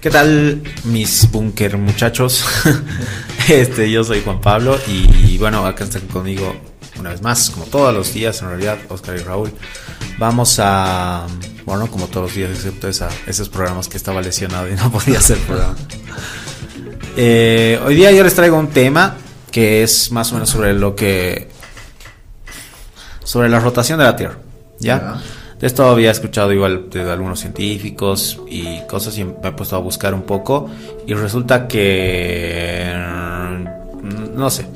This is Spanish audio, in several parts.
¿Qué tal mis búnker muchachos? este, yo soy Juan Pablo y bueno, acá están conmigo una vez más, como todos los días en realidad, Oscar y Raúl. Vamos a, bueno, como todos los días, excepto esos programas que estaba lesionado y no podía hacer programa. Eh, hoy día yo les traigo un tema que es más o menos sobre lo que, sobre la rotación de la Tierra, ¿ya? De esto había escuchado igual de algunos científicos y cosas y me he puesto a buscar un poco y resulta que mm, no sé.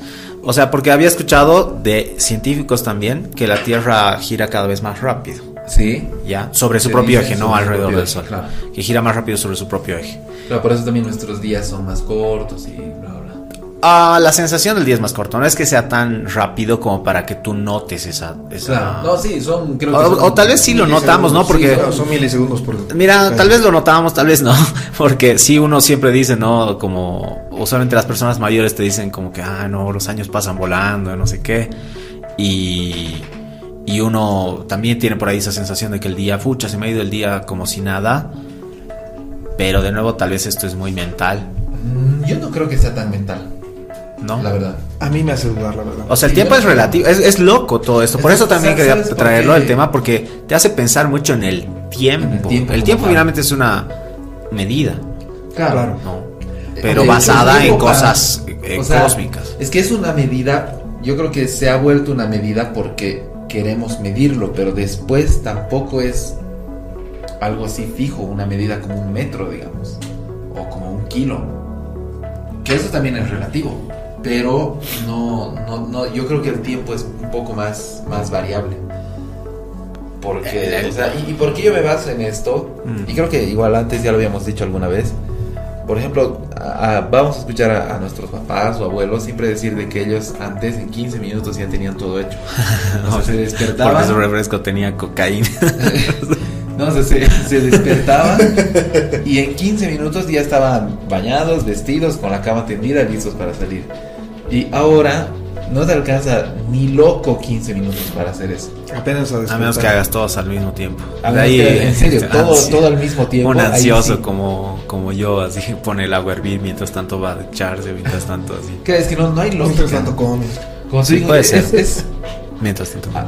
O sea, porque había escuchado de científicos también que la Tierra gira cada vez más rápido. Sí. ¿Ya? Sobre su propio eje, no alrededor del Sol. Que gira más rápido sobre su propio eje. Claro, por eso también nuestros días son más cortos y Ah, la sensación del día es más corto. No es que sea tan rápido como para que tú notes esa. Claro. No, sí, son. Creo o, tal vez sí lo notamos, ¿no? Porque. son milisegundos por. Mira, tal vez lo notamos, tal vez no. Porque sí, uno siempre dice, ¿no? Como. Usualmente las personas mayores te dicen, como que, ah, no, los años pasan volando, no sé qué. Y. Y uno también tiene por ahí esa sensación de que el día, fucha, se me ha ido el día como si nada. Pero de nuevo, tal vez esto es muy mental. Mm, yo no creo que sea tan mental. ¿No? La verdad. A mí me hace dudar, la verdad. O sea, el tiempo es relativo, es, loco todo esto. Por eso también quería traerlo el tema, porque te hace pensar mucho en el tiempo. el tiempo, finalmente es una medida. Claro. Pero basada en cosas eh, cósmicas. Es que es una medida, yo creo que se ha vuelto una medida porque queremos medirlo, pero después tampoco es algo así fijo, una medida como un metro, digamos, o como un kilo. Que eso también es relativo pero no, no, no, yo creo que el tiempo es un poco más, más variable. Porque, o sea, y, por qué yo me baso en esto, mm. y creo que igual antes ya lo habíamos dicho alguna vez, por ejemplo, vamos a escuchar a, nuestros papás o abuelos siempre decir de que ellos antes en 15 minutos ya tenían todo hecho. O sea, se despertaban. Porque su refresco tenía cocaína. no, se, se despertaban y en 15 minutos ya estaban bañados, vestidos, con la cama tendida, listos para salir. Y ahora no te alcanza ni loco 15 minutos para hacer eso. Apenas a, a menos que hagas todos al mismo tiempo. ahí, en serio, todo, todo, al mismo tiempo. Un ansioso como, como yo, así pone el agua a hervir mientras tanto va a echarse, mientras tanto así. ¿Qué? Es que no, no hay lógica. Mientras tanto comes. Sí, puede ser. mientras tanto. Ah,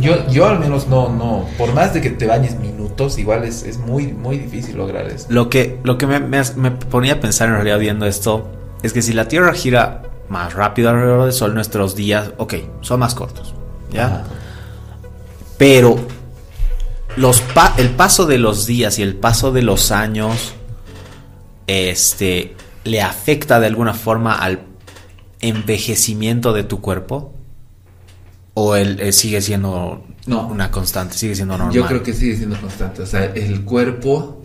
yo, yo al menos no, no. Por más de que te bañes minutos, igual es, es muy, muy difícil lograr eso. Lo que, lo que me, me, me ponía a pensar en realidad viendo esto es que si la Tierra gira más rápido alrededor del Sol, nuestros días, ok, son más cortos, ¿ya? Pero los el paso de los días y el paso de los años, este, le afecta de alguna forma al envejecimiento de tu cuerpo. ¿O él, eh, sigue siendo no. una constante, sigue siendo normal? Yo creo que sigue siendo constante. O sea, el cuerpo.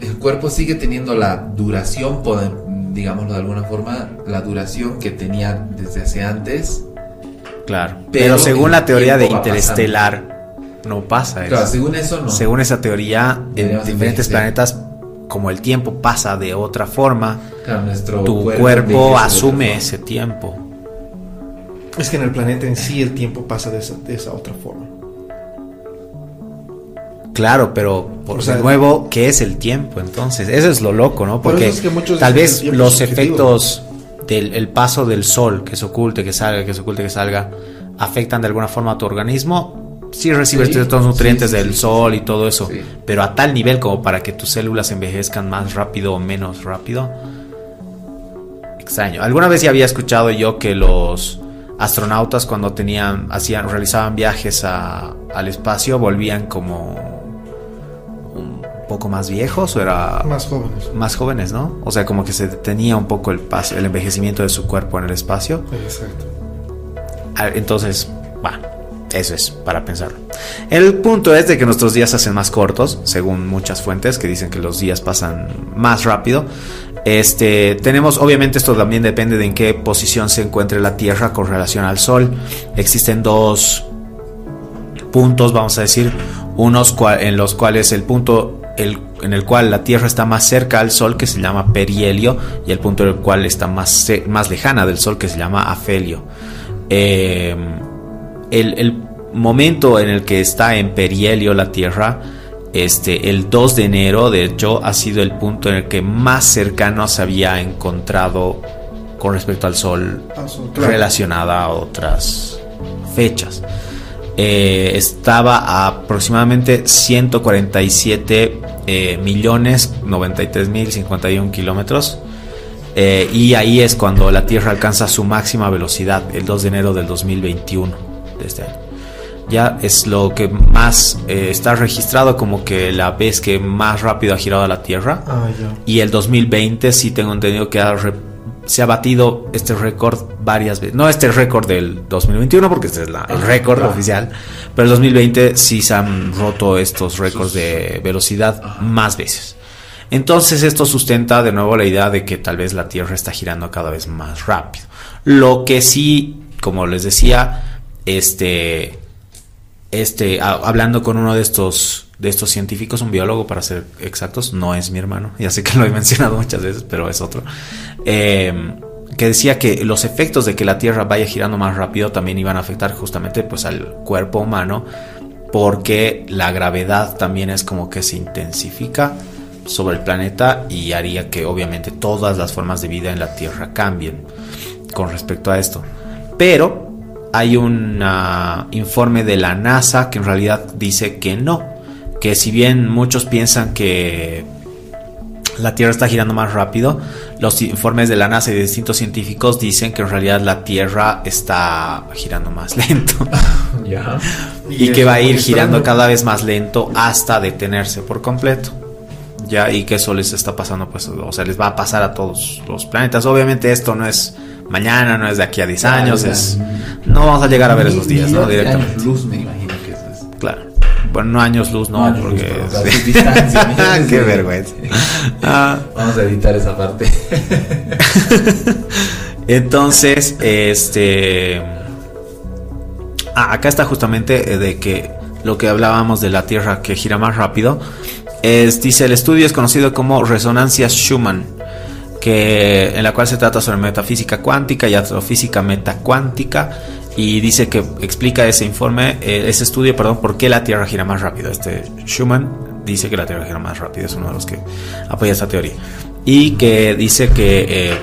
El cuerpo sigue teniendo la duración, digámoslo de alguna forma, la duración que tenía desde hace antes. Claro. Pero, según la teoría de interestelar, no pasa eso. Claro, según eso no. Según esa teoría, en diferentes planetas, como el tiempo pasa de otra forma, nuestro tu cuerpo, asume ese tiempo. Es que en el planeta en sí el tiempo pasa de esa, de esa otra forma. Claro, pero por de nuevo, ¿qué es el tiempo entonces? Eso es lo loco, ¿no? Porque tal vez los efectos del paso del sol, que se oculte, que salga, que se oculte, que salga, afectan de alguna forma a tu organismo. Sí recibes todos los nutrientes del sol y todo eso, pero a tal nivel como para que tus células envejezcan más rápido o menos rápido. Extraño. Alguna vez ya había escuchado yo que los astronautas cuando tenían, hacían, realizaban viajes al espacio volvían como poco más viejos o era más jóvenes. más jóvenes no o sea como que se detenía un poco el paso el envejecimiento de su cuerpo en el espacio. Exacto. Ah, entonces bueno eso es para pensarlo. El punto es de que nuestros días se hacen más cortos según muchas fuentes que dicen que los días pasan más rápido. Este, tenemos, obviamente esto también depende de en qué posición se encuentre la Tierra con relación al Sol. Existen dos puntos, vamos a decir, unos en los cuales el punto en el cual la Tierra está más cerca al Sol, que se llama perihelio, y el punto en el cual está más, más lejana del Sol, que se llama afelio. Em, el, momento en el que está en perihelio la Tierra, este, el 2 de enero, de hecho, ha sido el punto en el que más cercano se había encontrado con respecto al Sol Ah, claro. relacionada a otras fechas. Eh, estaba a aproximadamente 147 eh, millones 93 mil 51 kilómetros. Eh, y ahí es cuando la Tierra alcanza su máxima velocidad, el 2 de enero del 2021 de este año. Ya es lo que más está registrado como que la vez que más rápido ha girado la Tierra. Ah. Y el 2020 sí tengo entendido que ha se ha batido este récord varias veces. No este récord del 2021 porque este es la- el récord oficial. Pero el 2020 sí se han roto estos récords de velocidad más veces. Entonces esto sustenta de nuevo la idea de que tal vez la Tierra está girando cada vez más rápido. Lo que sí, como les decía, este, este, a- hablando con uno de estos, de estos científicos, un biólogo para ser exactos, no es mi hermano, ya sé que lo he mencionado muchas veces, pero es otro, eh, que decía que los efectos de que la Tierra vaya girando más rápido también iban a afectar justamente pues al cuerpo humano, porque la gravedad también es como que se intensifica sobre el planeta y haría que obviamente todas las formas de vida en la Tierra cambien con respecto a esto. Pero hay un informe de la NASA que en realidad dice que no, que si bien muchos piensan que la Tierra está girando más rápido, los informes de la NASA y de distintos científicos dicen que en realidad la Tierra está girando más lento Ya. y que va a ir girando cada vez más lento hasta detenerse por completo. Ya, y que eso les está pasando, pues, o sea, les va a pasar a todos los planetas. Obviamente esto no es mañana, no es de aquí a 10 años, es... No vamos a llegar a ver esos días, ¿no? Directamente. años luz, me Bueno, no años luz, no, años luz, porque... distancia, millones Qué vergüenza. Ah, Vamos a editar esa parte. Entonces, este. Ah, acá está justamente eh, de que lo que hablábamos de la Tierra que gira más rápido. Es, dice, el estudio es conocido como resonancia Schumann, que, en la cual se trata sobre metafísica cuántica y astrofísica metacuántica. Y dice que explica ese informe, eh, ese estudio, perdón, por qué la Tierra gira más rápido. Este Schumann dice que la Tierra gira más rápido, es uno de los que apoya esta teoría. Y que dice que eh,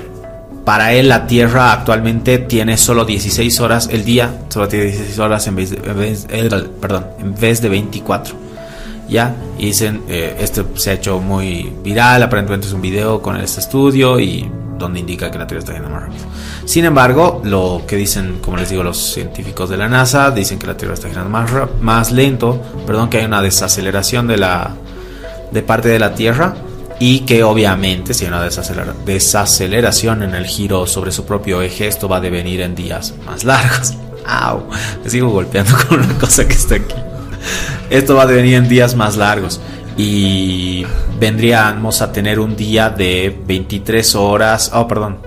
para él la Tierra actualmente tiene solo 16 horas, el día solo tiene 16 horas en vez de, en vez- eh, perdón, en vez de 24. Ya, y dicen, eh, este se ha hecho muy viral, aparentemente es un video con este estudio y donde indica que la Tierra está yendo más rápido. Sin embargo, lo que dicen, como les digo, los científicos de la NASA, dicen que la Tierra está girando más, más lento, perdón, que hay una desaceleración de la de parte de la Tierra y que obviamente si hay una desacelera- desaceleración en el giro sobre su propio eje, esto va a devenir en días más largos. ¡Au! Me sigo golpeando con una cosa que está aquí. Esto va a devenir en días más largos y vendríamos a tener un día de 23 horas. Oh, perdón.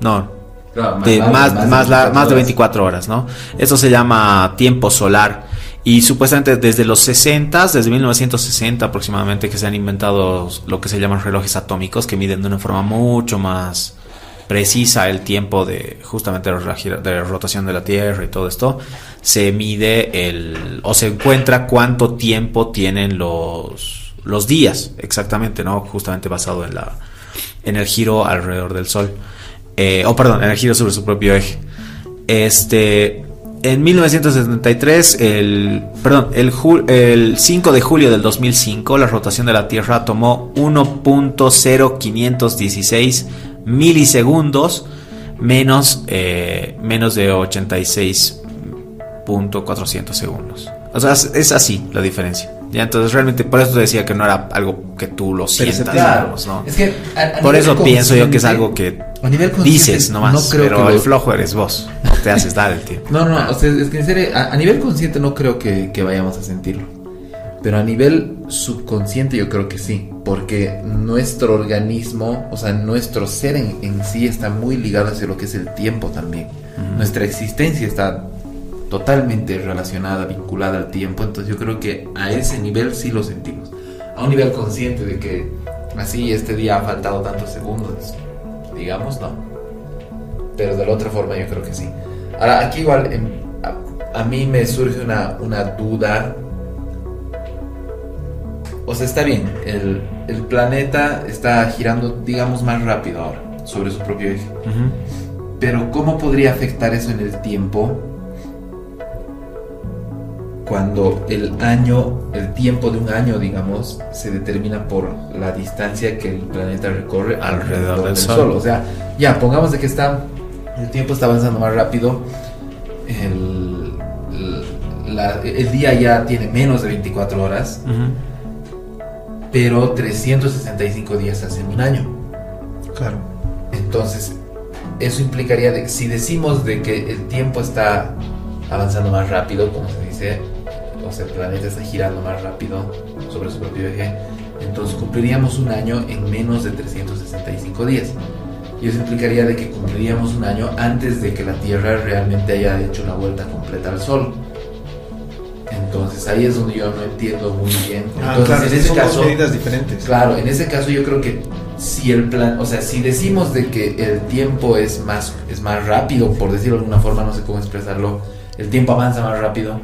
No, Claro, de largo, más, más, la- más de horas. 24 horas, ¿no? Esto se llama tiempo solar. Y supuestamente desde los 60, desde 1960 aproximadamente, que se han inventado lo que se llaman relojes atómicos, que miden de una forma mucho más precisa el tiempo de justamente de rotación de la Tierra y todo esto, se mide el o se encuentra cuánto tiempo tienen los los días exactamente, ¿no? Justamente basado en la en el giro alrededor del Sol. Eh, o perdón, en el giro sobre su propio eje. Este en 1973, el, perdón, el, el 5 de julio del 2005, la rotación de la Tierra tomó 1.0516 milisegundos menos, eh, menos de 86.400 segundos. O sea, es, así la diferencia. Ya, entonces realmente por eso te decía que no era algo que tú lo sientas, Claro, digamos, ¿no? es que a- a Por eso pienso yo que es algo que a nivel consciente, dices nomás, no creo pero que el lo- flojo eres vos, no te haces dar el tiempo. No, no, o sea, es que en serio, a, a nivel consciente no creo que, que vayamos a sentirlo. Pero a nivel subconsciente yo creo que sí. Porque nuestro organismo, o sea, nuestro ser en, en sí está muy ligado hacia lo que es el tiempo también. Nuestra existencia está totalmente relacionada, vinculada al tiempo. Entonces yo creo que a ese nivel sí lo sentimos. A un nivel consciente de que así este día ha faltado tantos segundos, digamos, no. Pero de la otra forma yo creo que sí. Ahora, aquí igual, en- a- a mí me surge una, una duda. O sea, está bien, el, el planeta está girando, digamos, más rápido ahora sobre su propio eje. Pero ¿cómo podría afectar eso en el tiempo cuando el año, el tiempo de un año, digamos, se determina por la distancia que el planeta recorre Alrededor del Sol. O sea, ya, pongamos de que está, el tiempo está avanzando más rápido, el, el- la- el día ya tiene menos de 24 horas, Ujú. Pero 365 días hacen un año. Claro. Entonces, eso implicaría de que si decimos de que el tiempo está avanzando más rápido, como se dice, o sea, el planeta está girando más rápido sobre su propio eje, entonces cumpliríamos un año en menos de 365 días. Y eso implicaría de que cumpliríamos un año antes de que la Tierra realmente haya hecho la vuelta completa al Sol. Entonces ahí es donde yo no entiendo muy bien. Ah, Entonces, claro, en ese son caso, medidas diferentes. Claro, en ese caso yo creo que si el plan, o sea, si decimos de que el tiempo es más, es más rápido, por decirlo de alguna forma, no sé cómo expresarlo, el tiempo avanza más rápido,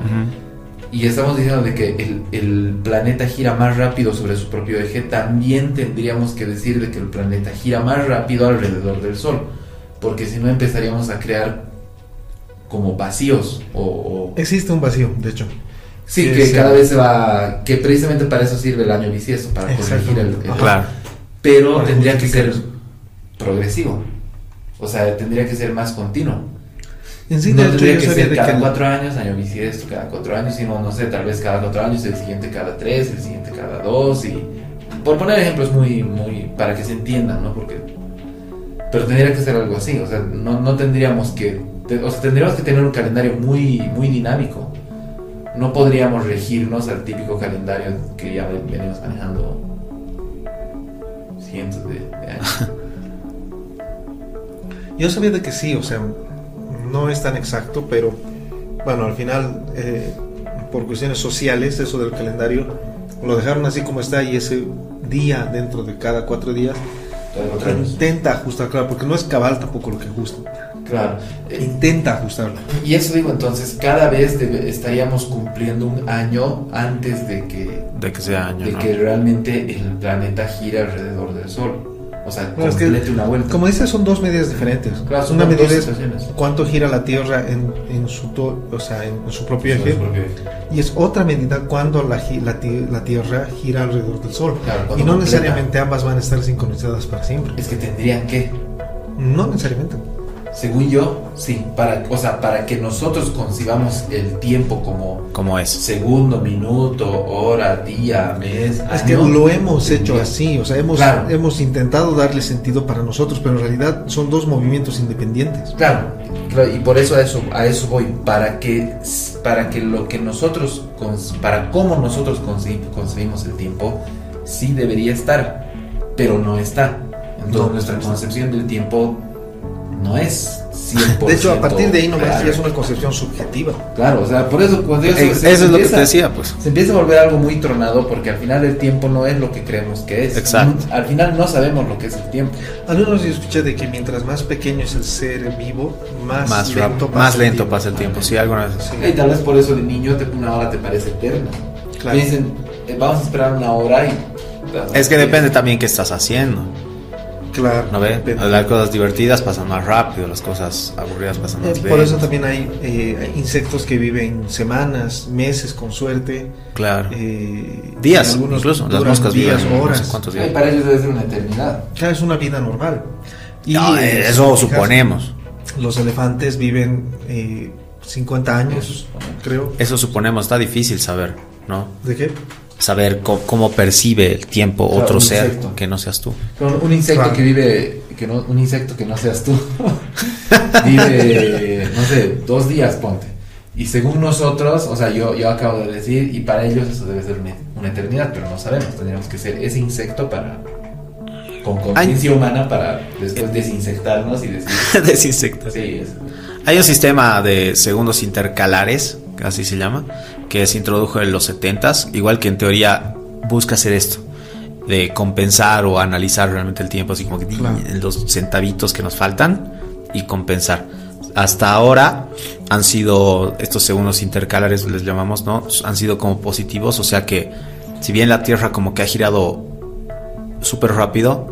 y estamos diciendo de que el, el planeta gira más rápido sobre su propio eje, también tendríamos que decir de que el planeta gira más rápido alrededor del Sol, porque si no empezaríamos a crear como vacíos o... o- Existe un vacío, de hecho. Sí, Sí, que sí. cada vez se va, que precisamente para eso sirve el año bisiesto, para corregir el, el-. Claro. pero Para tendría que ser progresivo. O sea, tendría que ser más continuo. En sí, no tendría que ser cada que cuatro años, año bisiesto, cada cuatro años, sino, no sé, tal vez cada cuatro años, el siguiente cada tres, el siguiente cada dos, y por poner ejemplos muy, muy, para que se entiendan, ¿no? Porque, pero tendría que ser algo así, o sea, no, no tendríamos que, o sea, tendríamos que tener un calendario muy, muy dinámico. No podríamos regirnos al típico calendario que ya ven- venimos manejando cientos de, de años. Yo sabía de que sí, o sea, no es tan exacto, pero bueno, al final, eh, por cuestiones sociales, eso del calendario, lo dejaron así como está y ese día dentro de cada cuatro días intenta ajustar, claro, porque no es cabal tampoco lo que ajusta, Claro. Eh, intenta ajustarlo. Y eso digo, entonces, cada vez debe- estaríamos cumpliendo un año antes de que, De que sea año, de ¿no? que realmente el planeta gire alrededor del Sol. O sea, Bueno, es que, complete una vuelta. Como dices, son dos medidas diferentes. Claro, son Una dos medida es cuánto gira la Tierra en, en su, to- o sea, en, su propio eje, su propio eje. y es otra medida cuando la, la, la Tierra gira alrededor del Sol. Claro, Y no completa. necesariamente ambas van a estar sincronizadas para siempre. Es que tendrían que, No necesariamente. Según yo, sí, para, o sea, para que nosotros concibamos el tiempo como Como es. segundo, minuto, hora, día, mes, Es año, que lo hemos hecho así, o sea, hemos, Claro. hemos intentado darle sentido para nosotros, pero en realidad son dos movimientos independientes. Claro, claro, y por eso a eso a eso voy, para que para que lo que nosotros para cómo nosotros concebimos el tiempo sí debería estar, pero no está. Entonces No, nuestra concepción del tiempo no es 100%. De hecho, a partir de ahí nomás ya es una concepción subjetiva. Claro, o sea, por eso cuando eso, Eh, se- Eso se es lo que te decía, pues. Se empieza a volver algo muy tronado porque al final el tiempo no es lo que creemos que es. Exacto. Al final no sabemos lo que es el tiempo. Al menos yo escuché de que mientras más pequeño es el ser vivo, más, Más, lento, rápido, pasa más el lento tiempo. pasa el tiempo. Sí, alguna vez. Sí. Y tal vez por eso de niño te, una hora te parece eterna. Claro. Me dicen, eh, vamos a esperar una hora y... Es que depende también qué estás haciendo. Claro. ¿No ve? Las cosas divertidas pasan más rápido, las cosas aburridas pasan Eh, más Por eso lento. también hay eh, insectos que viven semanas, meses con suerte. Claro. eh, días, algunos incluso. Las moscas días, viven no horas. sé cuántos días. para ellos ser una eternidad. Claro, es una vida normal. Y, No, eh, eso si te fijas, suponemos. Los elefantes viven eh, 50 años, creo. Eso suponemos. Está difícil saber, ¿no? ¿De qué? Saber co- cómo, percibe el tiempo Claro, otro ser insecto. que no seas tú. Un insecto Claro. que vive, que no, un insecto que no seas tú, vive, no sé, dos días, ponte. Y según nosotros, o sea, yo, yo acabo de decir, y para ellos eso debe ser una, una eternidad, pero no sabemos, tendríamos que ser ese insecto para, con conciencia humana para después desinsectarnos y decir, Desinsectas. sí, es, Hay un sistema de segundos intercalares, que así se llama, que se introdujo en los 70s, igual que en teoría busca hacer esto, de compensar o analizar realmente el tiempo, así como que Claro. los centavitos que nos faltan y compensar. hasta ahora han sido estos segundos intercalares, les llamamos, ¿no? Han sido como positivos, o sea que si bien la Tierra como que ha girado súper rápido,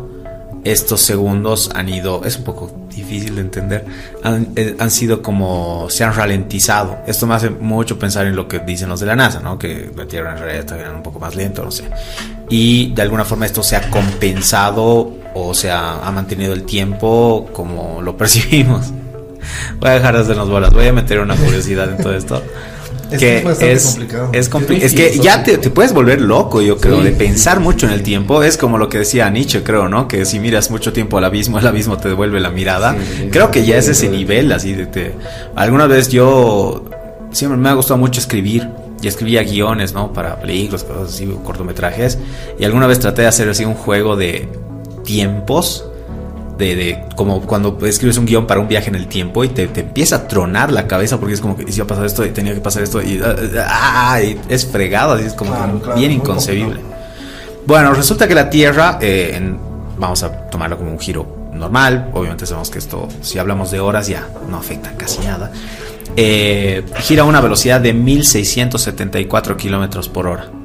estos segundos han ido, es un poco difícil de entender, han, eh, han, sido como, se han ralentizado. Esto me hace mucho pensar en lo que dicen los de la NASA, ¿no? Que la Tierra en realidad está un poco más lento, no sé. Y de alguna forma esto se ha compensado o sea, ha mantenido el tiempo como lo percibimos. Voy a dejar de hacernos bolas, voy a meter una curiosidad en todo esto. Es que es, complicado. Es, es, que ya te, te, puedes volver loco, yo creo, de pensar mucho en el tiempo. Es como lo que decía Nietzsche, creo, ¿no? Que si miras mucho tiempo al abismo, el abismo te devuelve la mirada. creo que ya es ese nivel, así de... Te... Alguna vez yo... Siempre me ha gustado mucho escribir y escribía guiones, ¿no? Para películas, cosas así, cortometrajes. Y alguna vez traté de hacer así un juego de tiempos. De, de, como cuando escribes un guion para un viaje en el tiempo y te, te empieza a tronar la cabeza porque es como que si iba a pasar esto y tenía que pasar esto y, ah, es fregado, así es como bien inconcebible. Bueno, resulta que la Tierra, eh, en, vamos a tomarlo como un giro normal, obviamente sabemos que esto, si hablamos de horas ya no afecta casi nada, eh, gira a una velocidad de 1674 kilómetros por hora.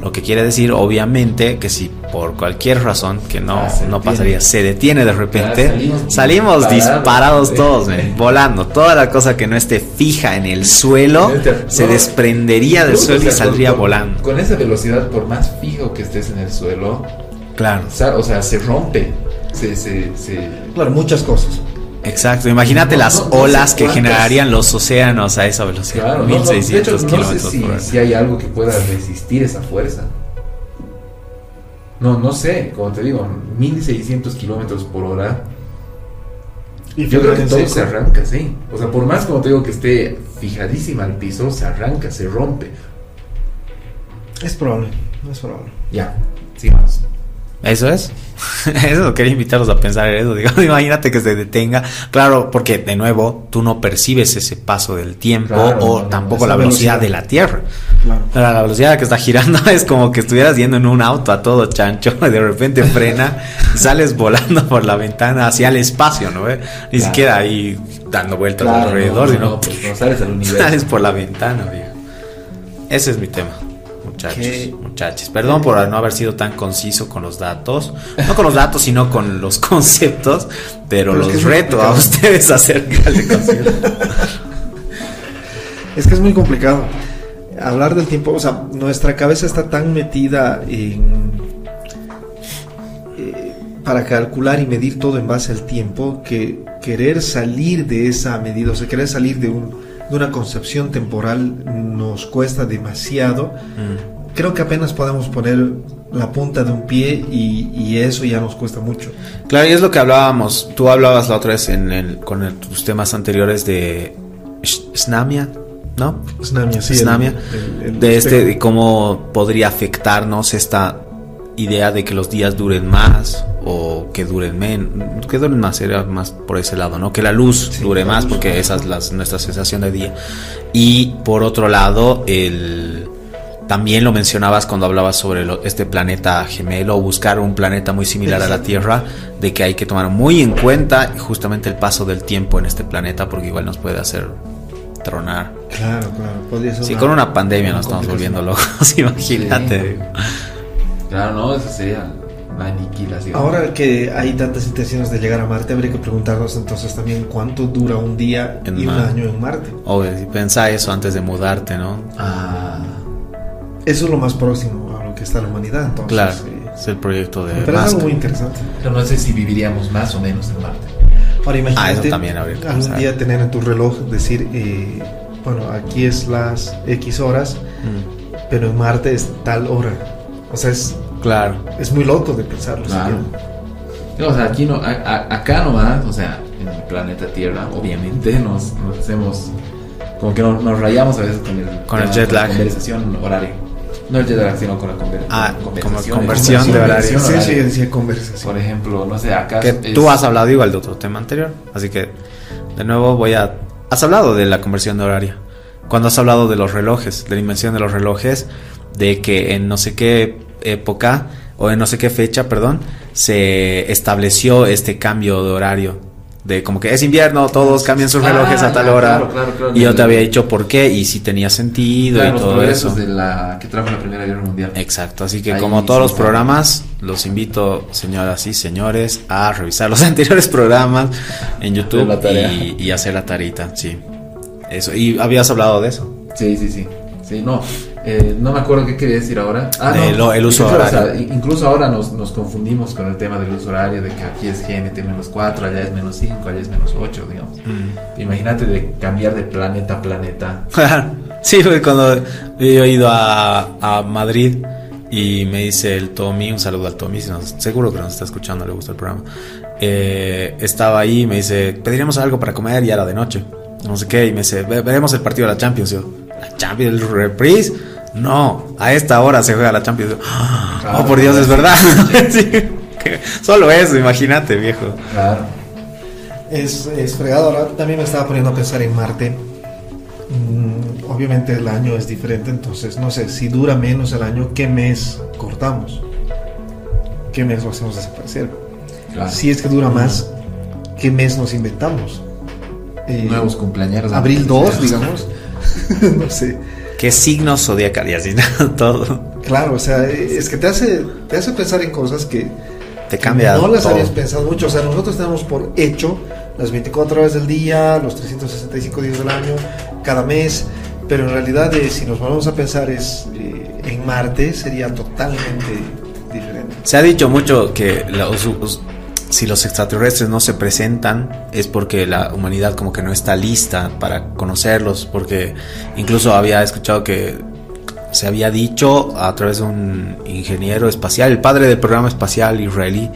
Lo que quiere decir, obviamente, que si por cualquier razón que no, ah, no pasaría, se detiene de repente, salimos, disparados, todos, volando. Toda la cosa que no esté fija en el suelo se desprendería del suelo y saldría volando. Con esa velocidad, por más fijo que estés en el suelo, claro. O sea, se rompe. Se, se, Claro, muchas cosas. Exacto, imagínate las olas que generarían los océanos a esa velocidad. Claro, 1600 kilómetros si, Si hay algo que pueda resistir esa fuerza. No, no sé, como te digo, 1600 kilómetros por hora. ¿Y yo creo que todo se arranca, sí. O sea, por más como te digo que esté fijadísima al piso, se arranca, se rompe. Es probable, es probable. Ya, sigamos. Eso es. Eso quería invitarlos a pensar en eso. Digo, imagínate que se detenga. Claro, porque de nuevo, tú no percibes ese paso del tiempo o tampoco la velocidad, de la Tierra. Claro. la velocidad que está girando es como que estuvieras yendo en un auto a todo chancho y de repente frena sales volando por la ventana hacia el espacio, ¿no? Ni siquiera ahí dando vueltas alrededor, sino pues, sales al universo. Sales por la ventana, viejo. Ese es mi tema muchachos, muchachos. Perdón por no haber sido tan conciso con los datos. No con los datos, sino con los conceptos. Pero, los reto a ustedes a hacer Es que es muy complicado. Hablar del tiempo, o sea, nuestra cabeza está tan metida en eh, para calcular y medir todo en base al tiempo que querer salir de esa medida, o sea, querer salir de un de una concepción temporal nos cuesta demasiado. Mm. Creo que apenas podemos poner la punta de un pie y, eso ya nos cuesta mucho. Claro, y es lo que hablábamos. Tú hablabas la otra vez en el, con tus temas anteriores de Snamia, ¿no? Snamia, sí. Snamia. de este, de cómo podría afectarnos esta idea de que los días duren más o que duren menos, que duren más, era más por ese lado, ¿no? Que la luz dure más porque esa es nuestra sensación de día. Y por otro lado, el también lo mencionabas cuando hablabas sobre este planeta gemelo buscar un planeta muy similar a la Tierra, de que hay que tomar muy en cuenta justamente el paso del tiempo en este planeta porque igual nos puede hacer tronar. Claro, claro. Podría sí, con una pandemia nos estamos volviendo locos, imagínate. Claro, no, eso sería la aniquilación. Ahora que hay tantas intenciones de llegar a Marte, habría que preguntarnos entonces también cuánto dura un día y un año en Marte. O si pensá eso antes de mudarte, ¿no? Ah. Eso es lo más próximo a lo que está la humanidad, entonces. Claro, es el proyecto de Pero es algo muy interesante. Pero no sé si viviríamos más o menos en Marte. Ahora imagínate ah, eso también algún día tener en tu reloj, decir, eh, bueno, aquí es las X horas, mm. pero en Marte es tal hora. O sea, es, claro. es muy loco de pensarlo. Claro. o sea, aquí no, a, acá nomás, o sea, en el planeta Tierra, obviamente nos, hacemos, como que nos, rayamos a veces con el, con el jet lag. conversación horaria. No el jet lag, sino con la ah, conversación. conversión de horario. Sí, sí, decía conversación. Por ejemplo, no sé, acá. Que tú has hablado igual de otro tema anterior, así que de nuevo voy a. Has hablado de la conversión de horario. Cuando has hablado de los relojes, de la invención de los relojes, de que en no sé qué época o en no sé qué fecha, perdón, se estableció este cambio de horario de como que es invierno, todos cambian sus Ah, relojes a ya, tal hora. claro, claro, claro. y yo te había dicho por qué y si tenía sentido y todo eso. de la que trajo la Primera Guerra Mundial. Exacto, así que Ahí como todos los programas, los invito, señoras y señores, a revisar los anteriores programas en YouTube y, y hacer la tarita, sí. Eso, y habías hablado de eso. Sí, sí, sí. Sí, no. Eh, no me acuerdo qué quería decir ahora. Ah, De no. lo- el uso Incluso, horario. o sea, incluso ahora nos, nos confundimos con el tema del uso horario, de que aquí es GMT menos 4, allá es menos 5, allá es menos 8, digamos. Imagínate de cambiar de planeta a planeta. sí, fue cuando yo he ido a, a Madrid y me dice el Tommy, un saludo al Tommy, si nos- seguro que nos está escuchando, le gusta el programa. Eh, estaba ahí y me dice, pediríamos algo para comer y era de noche. No sé qué, y me dice, "Ve- veremos el partido de la Champions. Yo, ¿la Champions? ¿El reprise? No, a esta hora se juega la Champions. "Ah, Claro, oh, por Dios, es verdad. Sí, solo eso, imagínate, viejo. Claro. Es, es fregado. Ahora también me estaba poniendo a pensar en Marte. Mm, obviamente el año es diferente, entonces no sé, si dura menos el año, ¿qué mes cortamos? ¿Qué mes lo hacemos desaparecer? claro. Si es que dura más, ¿qué mes nos inventamos? Eh, Nuevos cumpleaños. Abril 2, digamos. no sé. ¿Qué signo zodiacal? Y así, todo. Claro, o sea, es que te hace, te hace pensar en cosas que Te cambia no las todo. habías pensado mucho. O sea, nosotros tenemos por hecho las 24 horas del día, los 365 días del año, cada mes. Pero en realidad, eh, si nos vamos a pensar, es eh, en Marte sería totalmente diferente. Se ha dicho mucho que los- si los extraterrestres no se presentan es porque la humanidad como que no está lista para conocerlos, porque incluso había escuchado que se había dicho a través de un ingeniero espacial, el padre del programa espacial israelí,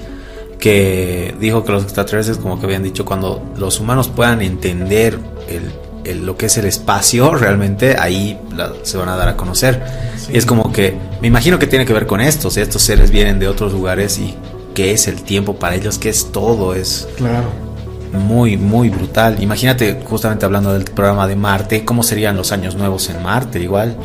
que dijo que los extraterrestres como que habían dicho cuando los humanos puedan entender el, el- lo que es el espacio realmente ahí la- se van a dar a conocer. Y es como que me imagino que tiene que ver con esto sea, estos seres vienen de otros lugares y qué es el tiempo para ellos qué es todo es Claro. muy muy brutal imagínate justamente hablando del programa de Marte cómo serían los años nuevos en Marte igual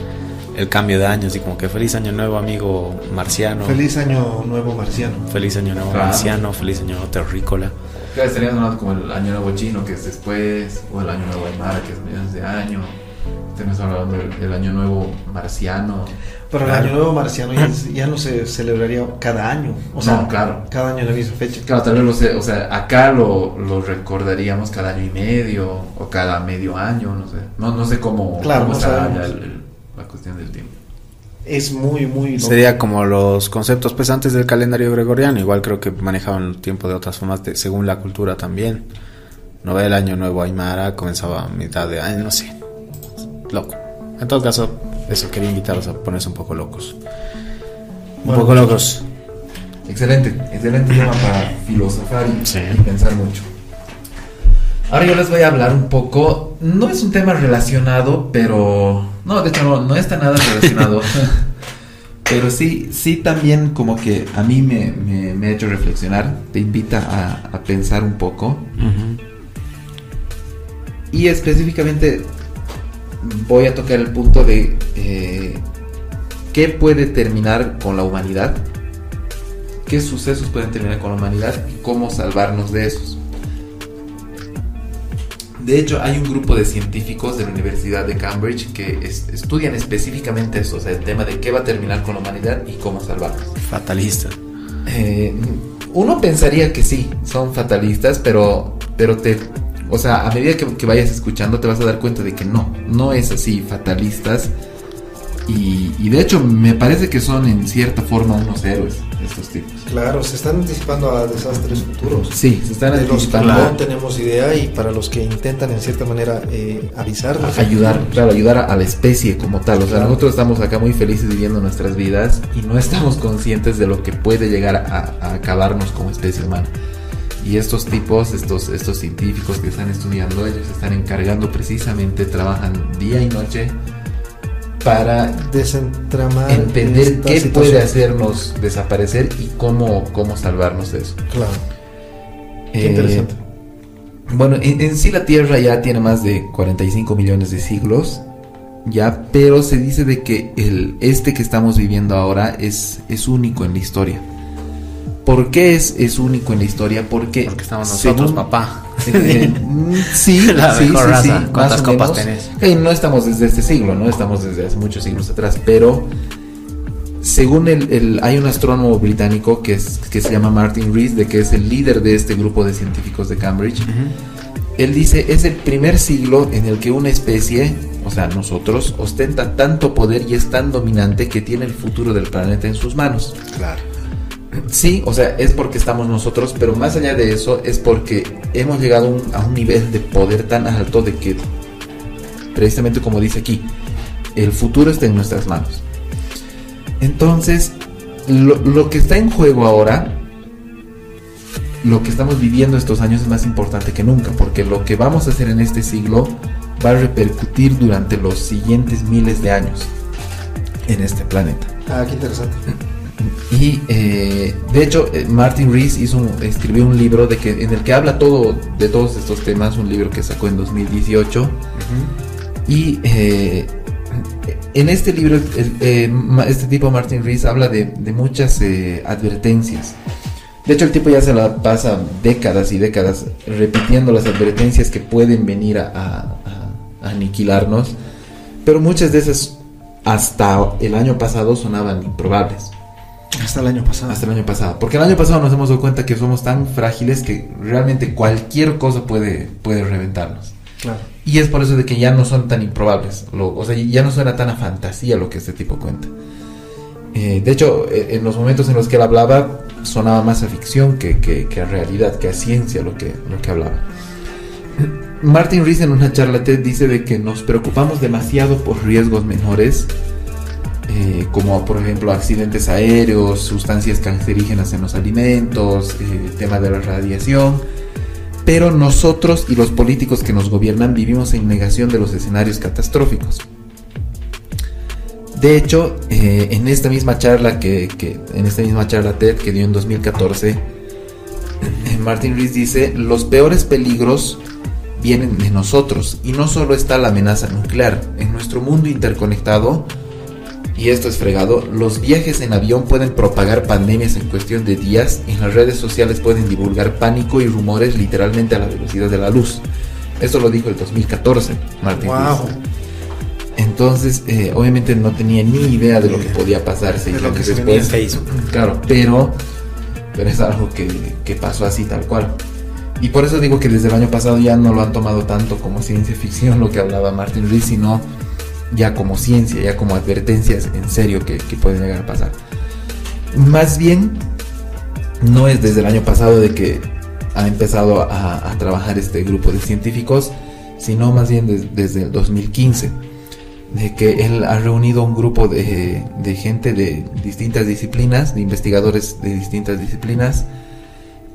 el cambio de años y como que feliz año nuevo amigo marciano Feliz año nuevo marciano. Feliz año nuevo Claro. marciano, feliz año nuevo terrícola. Claro, como el año nuevo chino, que es después, o el año nuevo aymara, que es mediados de año. Tenemos hablando del, del año nuevo marciano. Pero el año nuevo marciano ya, ya no se celebraría cada año. O sea, No, claro. cada año en la misma fecha. Claro, tal vez lo sé, o sea, acá lo, lo recordaríamos cada año y medio, o cada medio año, no sé. No, no sé cómo, Claro, cómo no el- la cuestión del tiempo. Es muy, muy loco. Sería como los conceptos pues antes del calendario gregoriano, igual creo que manejaban el tiempo de otras formas de- según la cultura también. No ve el año nuevo Aymara, comenzaba a mitad de año, no sé. Loco. En todo caso, eso quería invitarlos a ponerse un poco locos. Un Bueno, poco locos. Excelente, excelente tema para filosofar y, Sí. y pensar mucho. Ahora yo les voy a hablar un poco, no es un tema relacionado, pero... No, de hecho no, no está nada relacionado. pero sí, sí también como que a mí me, me- me ha hecho reflexionar, te invita a, a pensar un poco. Y específicamente voy a tocar el punto de eh, qué puede terminar con la humanidad, qué sucesos pueden terminar con la humanidad y cómo salvarnos de esos. De hecho, hay un grupo de científicos de la Universidad de Cambridge que es- estudian específicamente eso, o sea, el tema de qué va a terminar con la humanidad y cómo salvarnos. Fatalista. Eh, uno pensaría que sí, son fatalistas, pero, pero te, o sea, a medida que, que vayas escuchando te vas a dar cuenta de que no, no es así, fatalistas. Y, y de hecho me parece que son en cierta forma unos héroes estos tipos. Claro, se están anticipando a desastres futuros. Sí, se están de los que anticipando no tenemos idea y para los que intentan en cierta manera eh, avisarnos. ayudar, claro, ayudar a, a la especie como tal. O sea, nosotros estamos acá muy felices viviendo nuestras vidas y no estamos conscientes de lo que puede llegar a, a acabarnos como especie humana. Y estos tipos, estos, estos científicos que están estudiando, ellos están encargando precisamente, trabajan día y noche para Desentramar entender qué situación. puede hacernos desaparecer y cómo, cómo salvarnos de eso. Claro. Qué Eh, interesante. Bueno, en, en sí la Tierra ya tiene más de 45 millones de siglos, ya, pero se dice de que el este que estamos viviendo ahora es, es único en la historia. ¿Por qué es, es único en la historia? Porque, Porque estamos nosotros, según- papá. Eh, mm, sí, La sí, mejor sí, raza. sí, ¿Cuántas copas menos. tenés? Eh, no estamos desde este siglo, ¿no? Estamos desde hace muchos siglos atrás, pero según el, el- hay un astrónomo británico que, es, que se llama Martin Rees, de que es el líder de este grupo de científicos de Cambridge. Él dice, es el primer siglo en el que una especie, o sea, nosotros, ostenta tanto poder y es tan dominante que tiene el futuro del planeta en sus manos. Claro. Sí, o sea, es porque estamos nosotros, pero más allá de eso es porque hemos llegado a un- nivel de poder tan alto de que, precisamente como dice aquí, el futuro está en nuestras manos. Entonces, lo, lo que está en juego ahora, lo que estamos viviendo estos años es más importante que nunca, porque lo que vamos a hacer en este siglo va a repercutir durante los siguientes miles de años en este planeta. Ah, qué interesante. Y eh, de hecho, eh, Martin Rees hizo un- escribió un libro de que, en el que habla todo de todos estos temas, un libro que sacó en 2018. Y eh, en este libro, este tipo, Martin Rees, habla de, de muchas advertencias. De hecho, el tipo ya se la pasa décadas y décadas repitiendo las advertencias que pueden venir a, a- a aniquilarnos. Pero muchas de esas, hasta el año pasado, sonaban improbables. Hasta el año pasado. Hasta el año pasado. Porque el año pasado nos hemos dado cuenta que somos tan frágiles que realmente cualquier cosa puede, puede reventarnos. Claro. Y es por eso de que ya no son tan improbables. Lo- o sea, ya no suena tan a fantasía lo que este tipo cuenta. Eh, de hecho, eh, en los momentos en los que él hablaba, sonaba más a ficción que, que- que a realidad, que a ciencia lo que, lo que hablaba. Martin Rees en una charla TED dice de que nos preocupamos demasiado por riesgos menores, eh, como por ejemplo accidentes aéreos, sustancias cancerígenas en los alimentos, eh, el tema de la radiación, pero nosotros y los políticos que nos gobiernan vivimos en negación de los escenarios catastróficos. De hecho, eh, en esta misma charla que, que- en esta misma charla TED que dio en 2014, eh, Martin Rees dice, los peores peligros vienen de nosotros y no solo está la amenaza nuclear. En nuestro mundo interconectado, y esto es fregado, los viajes en avión pueden propagar pandemias en cuestión de días y las redes sociales pueden divulgar pánico y rumores literalmente a la velocidad de la luz. Eso lo dijo el 2014, Martin Wow. Entonces, eh, obviamente no tenía ni idea de lo que podía pasar seis lo que se En después. Facebook. Claro, pero, pero es algo que, que pasó así tal cual. Y por eso digo que desde el año pasado ya no lo han tomado tanto como ciencia ficción lo que hablaba Martin Rees, sino ya como ciencia, ya como advertencias en serio que, que pueden llegar a pasar. Más bien, no es desde el año pasado de que ha empezado a, a trabajar este grupo de científicos, sino más bien des- desde el 2015 de que él ha reunido un grupo de, de gente de distintas disciplinas, de investigadores de distintas disciplinas,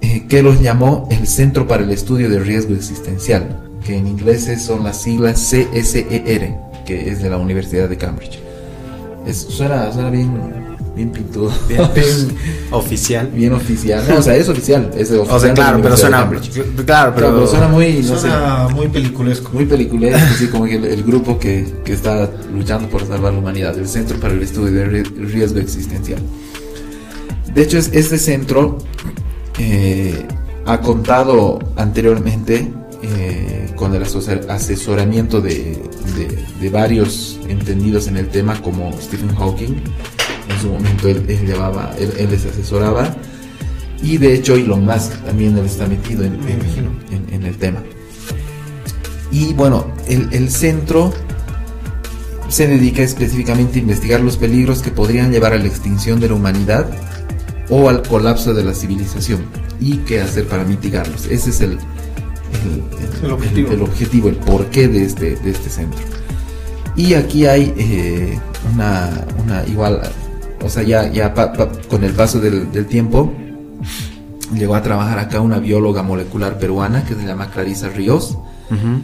eh, que los llamó el Centro para el Estudio de Riesgo Existencial, que en inglés son las siglas CSER, que es de la Universidad de Cambridge. Es, suena, suena bien, bien pintudo, Bien. bien, Oficial. bien oficial. No, o sea, es oficial. Es oficial O sea, claro, pero suena. Claro, Claro, pero. pero suena muy, no sé, Suena muy peliculesco. muy peliculesco, así como el, el grupo que, que está luchando por salvar la humanidad, el Centro para el Estudio de Ri- Riesgo Existencial. De hecho, es, este centro eh, ha contado anteriormente eh, con el asesor- asesoramiento de, de- de varios entendidos en el tema, como Stephen Hawking. En su momento él, él llevaba, él, él les asesoraba. Y de hecho Elon Musk también él está metido en- imagino. en- en el tema. Y bueno, el, el centro se dedica específicamente a investigar los peligros que podrían llevar a la extinción de la humanidad o al colapso de la civilización y qué hacer para mitigarlos. Ese es el, el, El objetivo. el, objetivo, el porqué de este, de este centro. Y aquí hay eh, una, una igual, o sea, ya, ya pa- pa- con el paso del, del tiempo, llegó a trabajar acá una bióloga molecular peruana que se llama Clarisa Ríos. Ujú.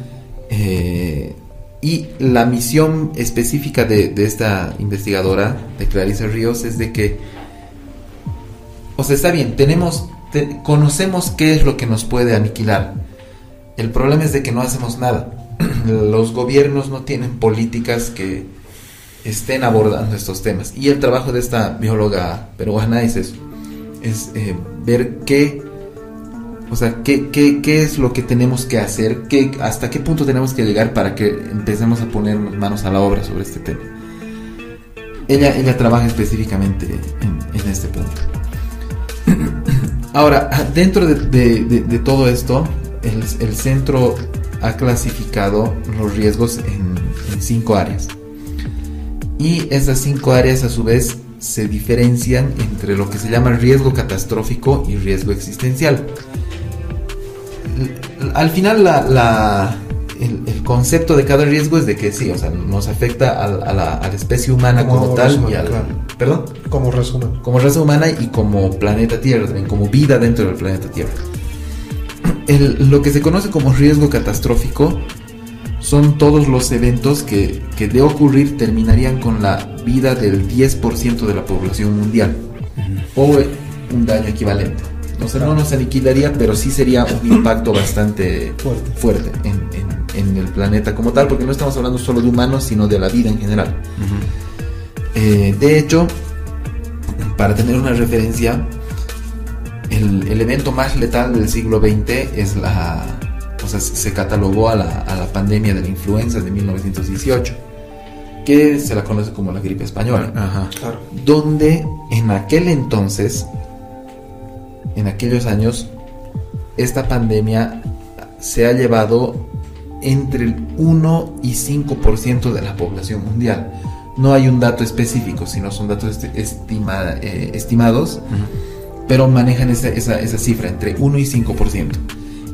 Eh, y la misión específica de, de esta investigadora, de Clarisa Ríos, es de que, o sea, está bien, tenemos, te- conocemos qué es lo que nos puede aniquilar. El problema es de que no hacemos nada. Los gobiernos no tienen políticas que estén abordando estos temas. Y el trabajo de esta bióloga peruana es eso, es eh, ver qué O sea, ¿qué, qué, qué es lo que tenemos que hacer? ¿Qué, ¿Hasta qué punto tenemos que llegar para que empecemos a poner manos a la obra sobre este tema? Ella, ella trabaja específicamente en, este punto. Ahora, dentro de, de- de- de todo esto, el, el centro ha clasificado los riesgos en, en cinco áreas. Y esas cinco áreas a su vez se diferencian entre lo que se llama riesgo catastrófico y riesgo existencial. Al final la, la- el, el concepto de cada riesgo es de que sí, o sea, nos afecta a, la, a la especie humana Como como, tal raza y humana, al... claro. ¿Perdón? Como resumen. como raza humana y como planeta Tierra, también como vida dentro del planeta Tierra. El- lo que se conoce como riesgo catastrófico son todos los eventos que, que de ocurrir terminarían con la vida del 10% de la población mundial o un daño equivalente. O sea, no nos aniquilaría, pero sí sería un impacto bastante Fuerte. fuerte en, en- en el planeta como tal, porque no estamos hablando solo de humanos, sino de la vida en general. Eh, de hecho, para tener una referencia, el, el evento más letal del siglo XX es la. O sea, se catalogó a la, a la pandemia de la influenza de 1918, que se la conoce como la gripe española Ajá. Claro. donde en aquel entonces, en aquellos años, esta pandemia se ha llevado entre el 1 y 5% de la población mundial. No hay un dato específico, sino son datos esti- estima- eh, estimados, pero manejan esa, esa- esa cifra entre 1 y 5%.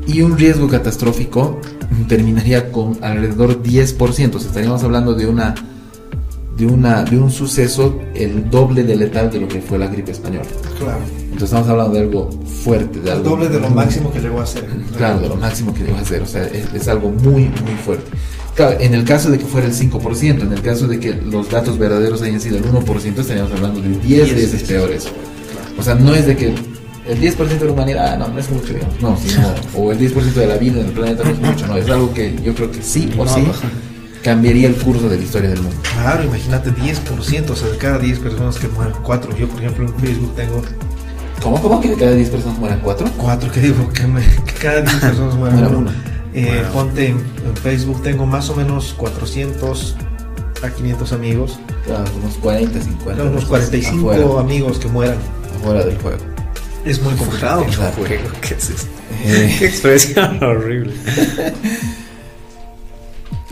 Y un riesgo catastrófico terminaría con alrededor 10%. O sea, estaríamos hablando de una de, una, de un suceso el doble de letal de lo que fue la gripe española. Claro. Entonces estamos hablando de algo fuerte, de El algo doble de lo máximo que llegó a ser. Claro, de lo máximo que llegó a ser, o sea, es, es algo muy, muy fuerte. Claro, en el caso de que fuera el 5%, en el caso de que los datos verdaderos hayan sido el 1%, estaríamos hablando de 10 veces peores. O sea, no es de que el 10% de la humanidad, ah, no, no es mucho, digamos, no, sino, o el 10% de la vida en el planeta no es mucho, no, es algo que yo creo que sí o No, sí cambiaría el curso de la historia del mundo. Claro, imagínate 10%, o sea, de cada 10 personas que mueren, 4. Yo, por ejemplo, en Facebook tengo ¿Cómo, cómo que de cada 10 personas mueran 4? 4, que digo que, me- que cada 10 personas mueren Muera uno. una. Eh, Bueno. Ponte en, en Facebook, tengo más o menos 400 a 500 amigos. Claro, unos 40, 50. unos 45 afuera, amigos que mueran. Afuera del juego. Es muy complicado. Exacto. Juego, ¿Qué es esto? Eh, Qué expresión horrible.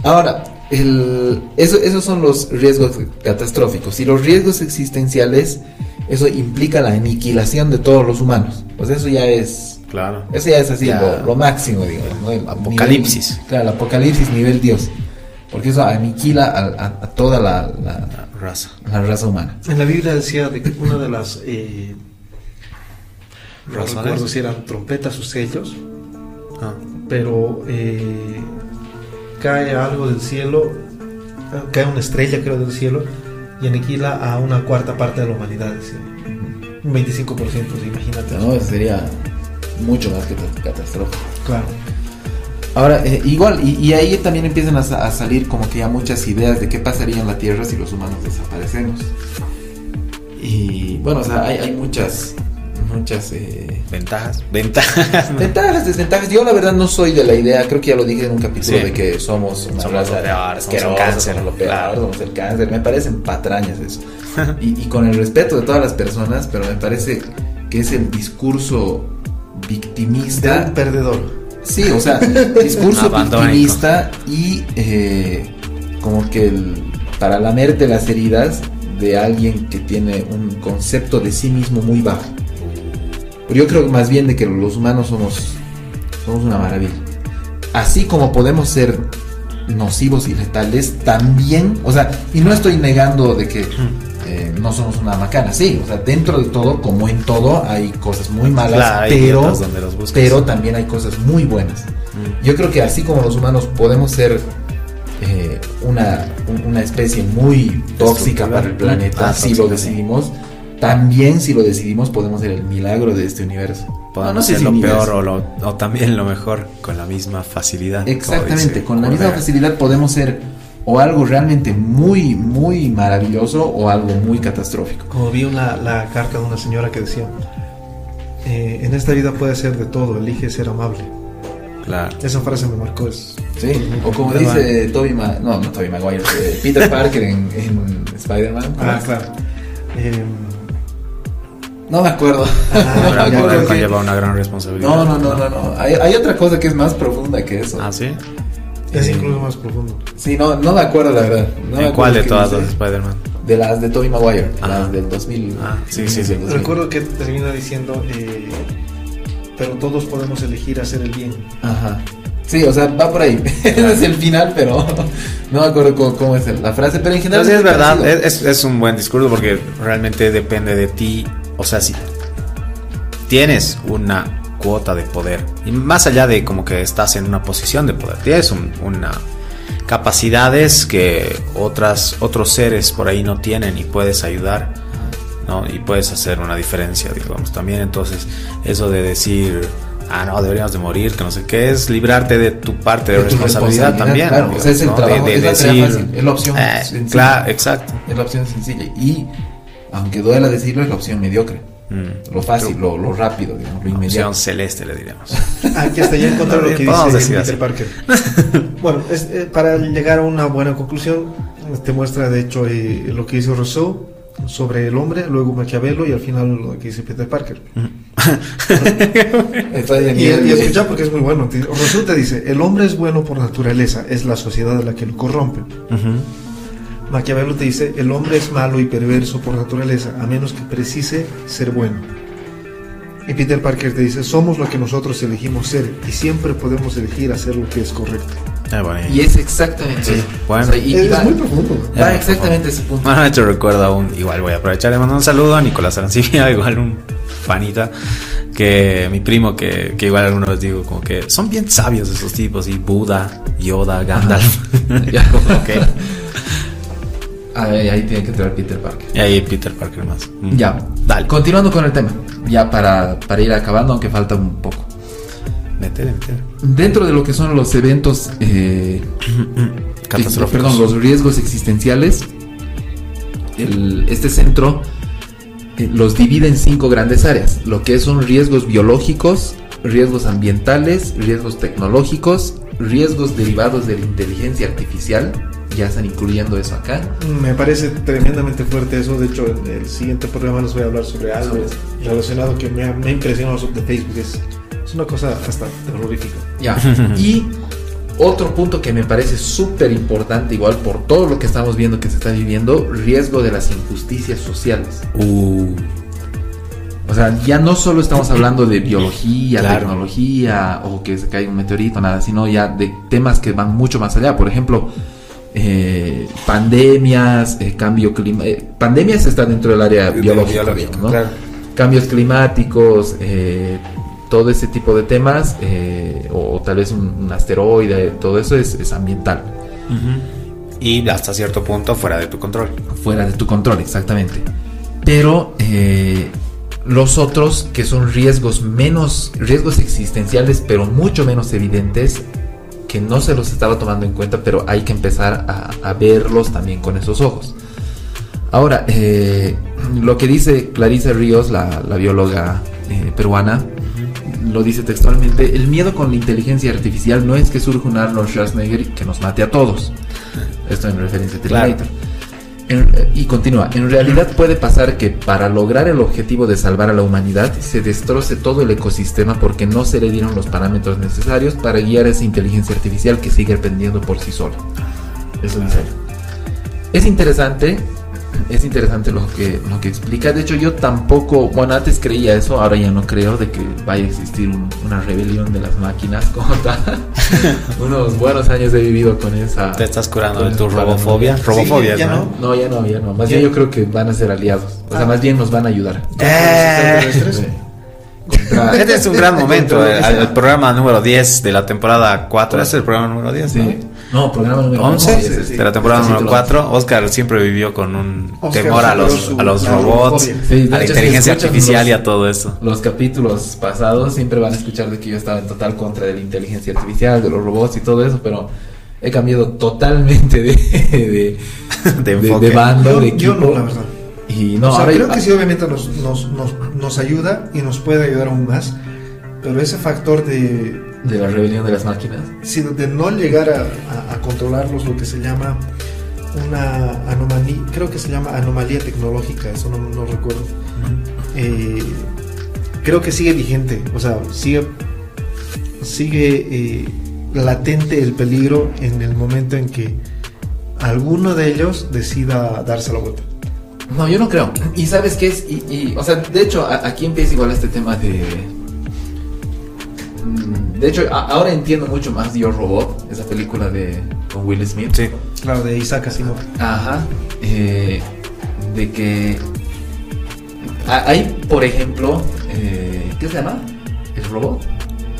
Ahora, el- eso- esos son los riesgos catastróficos. Y los riesgos existenciales, eso implica la aniquilación de todos los humanos. Pues eso ya es. Claro. Eso ya es así, Ya. lo, lo máximo, digamos. ¿no? El Apocalipsis. nivel- claro, el apocalipsis nivel Dios. Porque eso aniquila a, a- a toda la, la- La raza. la raza humana. En la Biblia decía de que una de las eh, no si eran trompetas o sellos, Ah. pero eh, cae algo del cielo, cae una estrella creo del cielo y aniquila a una cuarta parte de la humanidad, decía. un 25%, imagínate. ¿no? Sería mucho más que cat- catastrófico. Claro. Ahora, eh, igual, y, y ahí también empiezan a, a salir como que ya muchas ideas de qué pasaría en la Tierra si los humanos desaparecemos. Y bueno, o sea, hay, hay muchas, muchas eh, Ventajas. Ventajas. ventajas, desventajas. Yo la verdad no soy de la idea, creo que ya lo dije en un capítulo Sí. de que somos una Somos raza peor, somos un cáncer, somos lo peor, claro. somos el cáncer. Me parecen patrañas eso. y, y con el respeto de todas las personas, pero me parece que es el discurso De victimista un perdedor. Sí, o sea, discurso victimista y eh, como que el- para lamerte las heridas de alguien que tiene un concepto de sí mismo muy bajo. Pero yo creo más bien de que los humanos somos, somos una maravilla. Así como podemos ser nocivos y letales, también, o sea, y no estoy negando de que eh, no somos una macana, sí, o sea, dentro de todo, como en todo, hay cosas muy malas, Claro, pero, pero también hay cosas muy buenas. Mm. Yo creo que así como los humanos podemos ser eh, una, un- una especie muy tóxica para el planeta, Ah, si lo decidimos, también si lo decidimos podemos ser el milagro de este universo. Podemos No, no sé ser si lo universo. peor o, lo- o también lo mejor con la misma facilidad. Exactamente, con la misma facilidad podemos ser o algo realmente muy, muy maravilloso o algo muy catastrófico. Como vi una, la carta de una señora que decía, eh, en esta vida puede ser de todo, elige ser amable. Claro. Esa frase me marcó. Es, Sí, o como dice Toby Ma no, no Toby Maguire, eh, Peter Parker en, en Spider-Man. ah, claro. Eh, No me acuerdo. Ah, No me acuerdo, sí. conlleva una gran responsabilidad. No, no, no, no, no. Hay, hay otra cosa que es más profunda que eso. Ah, sí. Es Eh, incluso más profundo. Sí, no, no me acuerdo la verdad. No ¿En cuál de todas dice. las Spider-Man? De las de Tobey Maguire, Ah. las del 2000. Ah, sí, sí, sí. del 2000. Recuerdo que termina diciendo, eh, pero todos podemos elegir hacer el bien. Ajá. Sí, o sea, va por ahí. Ese es el final, pero no me acuerdo cómo, cómo es la frase. Pero en general. Entonces es verdad, es, es un buen discurso porque realmente depende de ti. O sea, si tienes una cuota de poder, y más allá de como que estás en una posición de poder, tienes un- una capacidades que otras, otros seres por ahí no tienen y puedes ayudar, ¿no? Y puedes hacer una diferencia, digamos, también. Entonces, eso de decir. Ah, no, deberíamos de morir, que no sé qué, es librarte de tu parte de, De tu responsabilidad, también. Claro, o sea, es el ¿no? trabajo, es la fácil, es la opción eh, sencilla. claro, exacto. Es la opción sencilla. Y, aunque duela decirlo, es la opción mediocre. Mm. Lo fácil, lo, lo rápido, digamos, lo inmediato. Opción celeste, le diríamos. Aquí hasta ya encontré lo que dice Peter Parker. bueno, es, eh, para llegar a una buena conclusión, te muestra de hecho eh, lo que dice Rousseau sobre el hombre, luego Maquiavelo y al final lo que dice Peter Parker. Está de Y, y escucha porque es muy bueno. Rousseau te dice, el hombre es bueno por naturaleza, es la sociedad la que lo corrompe. Maquiavelo te dice, el hombre es malo y perverso por naturaleza, a menos que precise ser bueno. Y Peter Parker te dice, somos lo que nosotros elegimos ser y siempre podemos elegir hacer lo que es correcto. Ah, bueno, Y es exactamente Sí, eso. bueno. O sea, y, y es va, muy profundo. va Eh, exactamente ese punto. Bueno, de hecho recuerdo aún, igual voy a aprovechar de mandar un saludo a Nicolás Arancibia, igual un fanita, que mi primo, que, que igual alguna vez digo, como que son bien sabios esos tipos, y Buda, Yoda, Gandalf. Ya. Ok. Ah, ahí, ahí tiene que entrar Peter Parker. Y ahí Peter Parker más. Mm. Ya, Dale. Continuando con el tema, ya para, para ir acabando, aunque falta un poco. Métele, métele. Dentro de lo que son los eventos, eh, Catastróficos. perdón, los riesgos existenciales, el- este centro eh, los divide en cinco grandes áreas, lo que son riesgos biológicos, riesgos ambientales, riesgos tecnológicos, riesgos derivados de la inteligencia artificial, ya están incluyendo eso acá. Me parece tremendamente fuerte eso. De hecho, en el siguiente programa les voy a hablar sobre algo relacionado que me ha, me ha impresionado sobre Facebook. Es, es una cosa hasta terrorífica. Ya. Y otro punto que me parece súper importante, igual por todo lo que estamos viendo que se está viviendo, riesgo de las injusticias sociales. Uh, O sea, ya no solo estamos hablando de biología, Claro. tecnología o que se caiga un meteorito, nada, sino ya de temas que van mucho más allá. Por ejemplo, eh, pandemias, eh, cambio climático. pandemias está dentro del área biológica, ¿no? claro. cambios climáticos, eh, todo ese tipo de temas, eh, o, o tal vez un, un asteroide, todo eso es, es ambiental. Y hasta cierto punto fuera de tu control. fuera de tu control, exactamente. Pero eh, los otros, que son riesgos menos, riesgos existenciales, pero mucho menos evidentes, que no se los estaba tomando en cuenta, pero hay que empezar a, verlos también con esos ojos. Ahora, eh, lo que dice Clarisa Ríos, la, bióloga eh, peruana, lo dice textualmente, el miedo con la inteligencia artificial no es que surja un Arnold Schwarzenegger que nos mate a todos. Esto en referencia a Claro. Y continúa, en realidad puede pasar que para lograr el objetivo de salvar a la humanidad se destroce todo el ecosistema porque no se le dieron los parámetros necesarios para guiar esa inteligencia artificial que sigue aprendiendo por sí sola. Eso dice. Es interesante, es interesante lo que, lo que explica. De hecho, yo tampoco, bueno, antes creía eso, ahora ya no creo de que vaya a existir un- una rebelión de las máquinas como tal. Unos buenos años he vivido con esa. Te estás curando de tu robofobia. Robofobia, Sí, ya ¿no? No, ya no, ya no. Más ¿Qué? bien yo creo que van a ser aliados. O sea, Ah. más bien nos van a ayudar. Eh. Contra- Este es un gran momento, el, el programa número 10 de la temporada 4. ¿Es el programa número 10? Sí. ¿no? No, programa número 11 once, sí, sí. de la temporada sí número te lo- 4. Oscar siempre vivió con un Oscar temor a los, su- a los robots. Sí, a la inteligencia artificial los- y a todo eso. Los capítulos pasados siempre van a escuchar de que yo estaba en total contra de la inteligencia artificial, de los robots y todo eso, pero he cambiado totalmente de, de, De de- enfoque. de bando, Yo, de yo equipo. no, la verdad. Y no, o sea, ahora- creo que sí, obviamente nos, nos, nos, nos ayuda y nos puede ayudar aún más, pero ese factor de, de la rebelión de las máquinas. sí, de no llegar a, a- a controlarlos, lo que se llama una anomalía, creo que se llama anomalía tecnológica, eso no, no recuerdo. Eh, creo que sigue vigente, o sea, sigue, sigue eh, latente el peligro en el momento en que alguno de ellos decida darse la vuelta. No, yo no creo. Y sabes qué es, y, y, o sea, de hecho, a- aquí empieza igual este tema de. De hecho, ahora entiendo mucho más Yo Robot, esa película de con Will Smith. Sí. Claro, de Isaac Asimov. Ajá. eh, de que hay, por ejemplo, eh, ¿qué se llama? ¿El robot?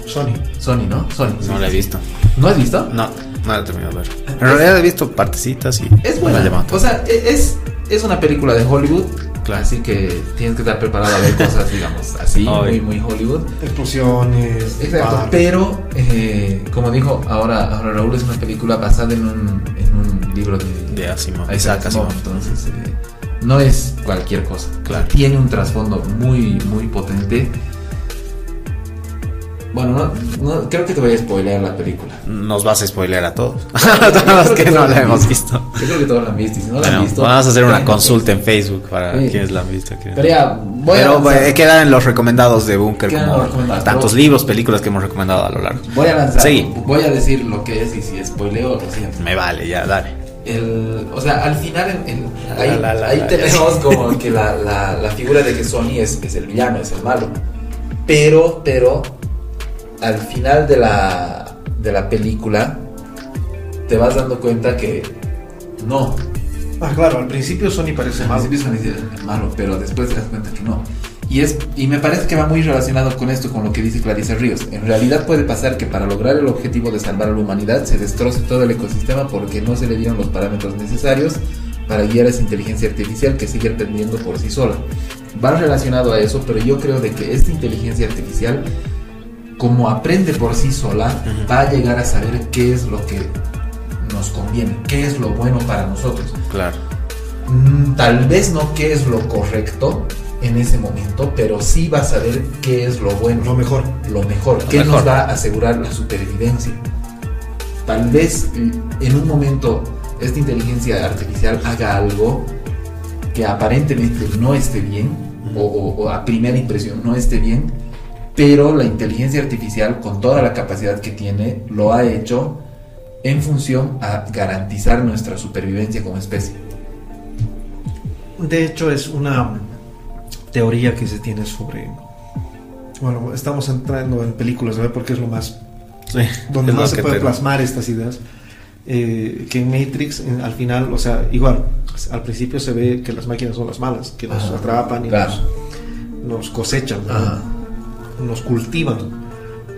Sony. Sony, ¿no? Sony. No la he visto. ¿No has visto? No, no la he terminado de ver. En realidad he visto partecitas y Es buena. O sea, e- es, es una película de Hollywood. Claro. Así que tienes que estar preparado a ver cosas, digamos, así, muy, muy Hollywood. Explosiones. Exacto, pero eh, como dijo ahora, ahora Raúl, es una película basada en un, en un libro de, de Asimov. Isaac Asimov. entonces eh, no es cualquier cosa. Claro. Tiene un trasfondo muy, muy potente. Bueno, no, no- creo que te voy a spoilear la película. Nos vas a spoilear a todos. A todos los que no la hemos visto. Yo creo que todos la han visto. y Si no la Bueno, han visto, vamos a hacer una consulta en Facebook para Sí. quienes la han visto. Pero ya, voy Pero a avanzar. eh, quedan en los recomendados de Bunker como tantos libros, películas que hemos recomendado a lo largo. Voy a lanzar. Sí. Voy a decir lo que es y si spoileo, lo siento. Me vale, ya, dale. El, o sea, al final en- en- ahí, la, la, ahí la, tenemos como que la, la, la figura de que Sony es, es el villano, es el malo. Pero, pero, al final de la, de la película, te vas dando cuenta que no. Ah, claro, al principio Sony parece Al malo. principio Sony malo, pero después te das cuenta que no. Y, es, y me parece que va muy relacionado con esto, con lo que dice Clarice Ríos. En realidad puede pasar que para lograr el objetivo de salvar a la humanidad se destroce todo el ecosistema porque no se le dieron los parámetros necesarios para guiar a esa inteligencia artificial que sigue aprendiendo por sí sola. Va relacionado a eso, pero yo creo de que esta inteligencia artificial, como aprende por sí sola, Ujú. va a llegar a saber qué es lo que nos conviene, qué es lo bueno para nosotros. Claro. Mm, Tal vez no qué es lo correcto en ese momento, pero sí va a saber qué es lo bueno, Lo mejor. lo mejor, Lo qué mejor. nos va a asegurar la supervivencia. Tal vez mm, en un momento esta inteligencia artificial haga algo que aparentemente no esté bien, o, o- o a primera impresión no esté bien, pero la inteligencia artificial, con toda la capacidad que tiene, lo ha hecho en función a garantizar nuestra supervivencia como especie. De hecho, es una teoría que se tiene sobre. Bueno, estamos entrando en películas, ¿verdad? Porque es lo más. Sí. donde más se puede plasmar estas ideas. Eh, que en Matrix, en- al final, o sea, igual, al principio se ve que las máquinas son las malas, que nos Ajá, atrapan y claro. nos, nos cosechan, ¿no? Nos cultivan.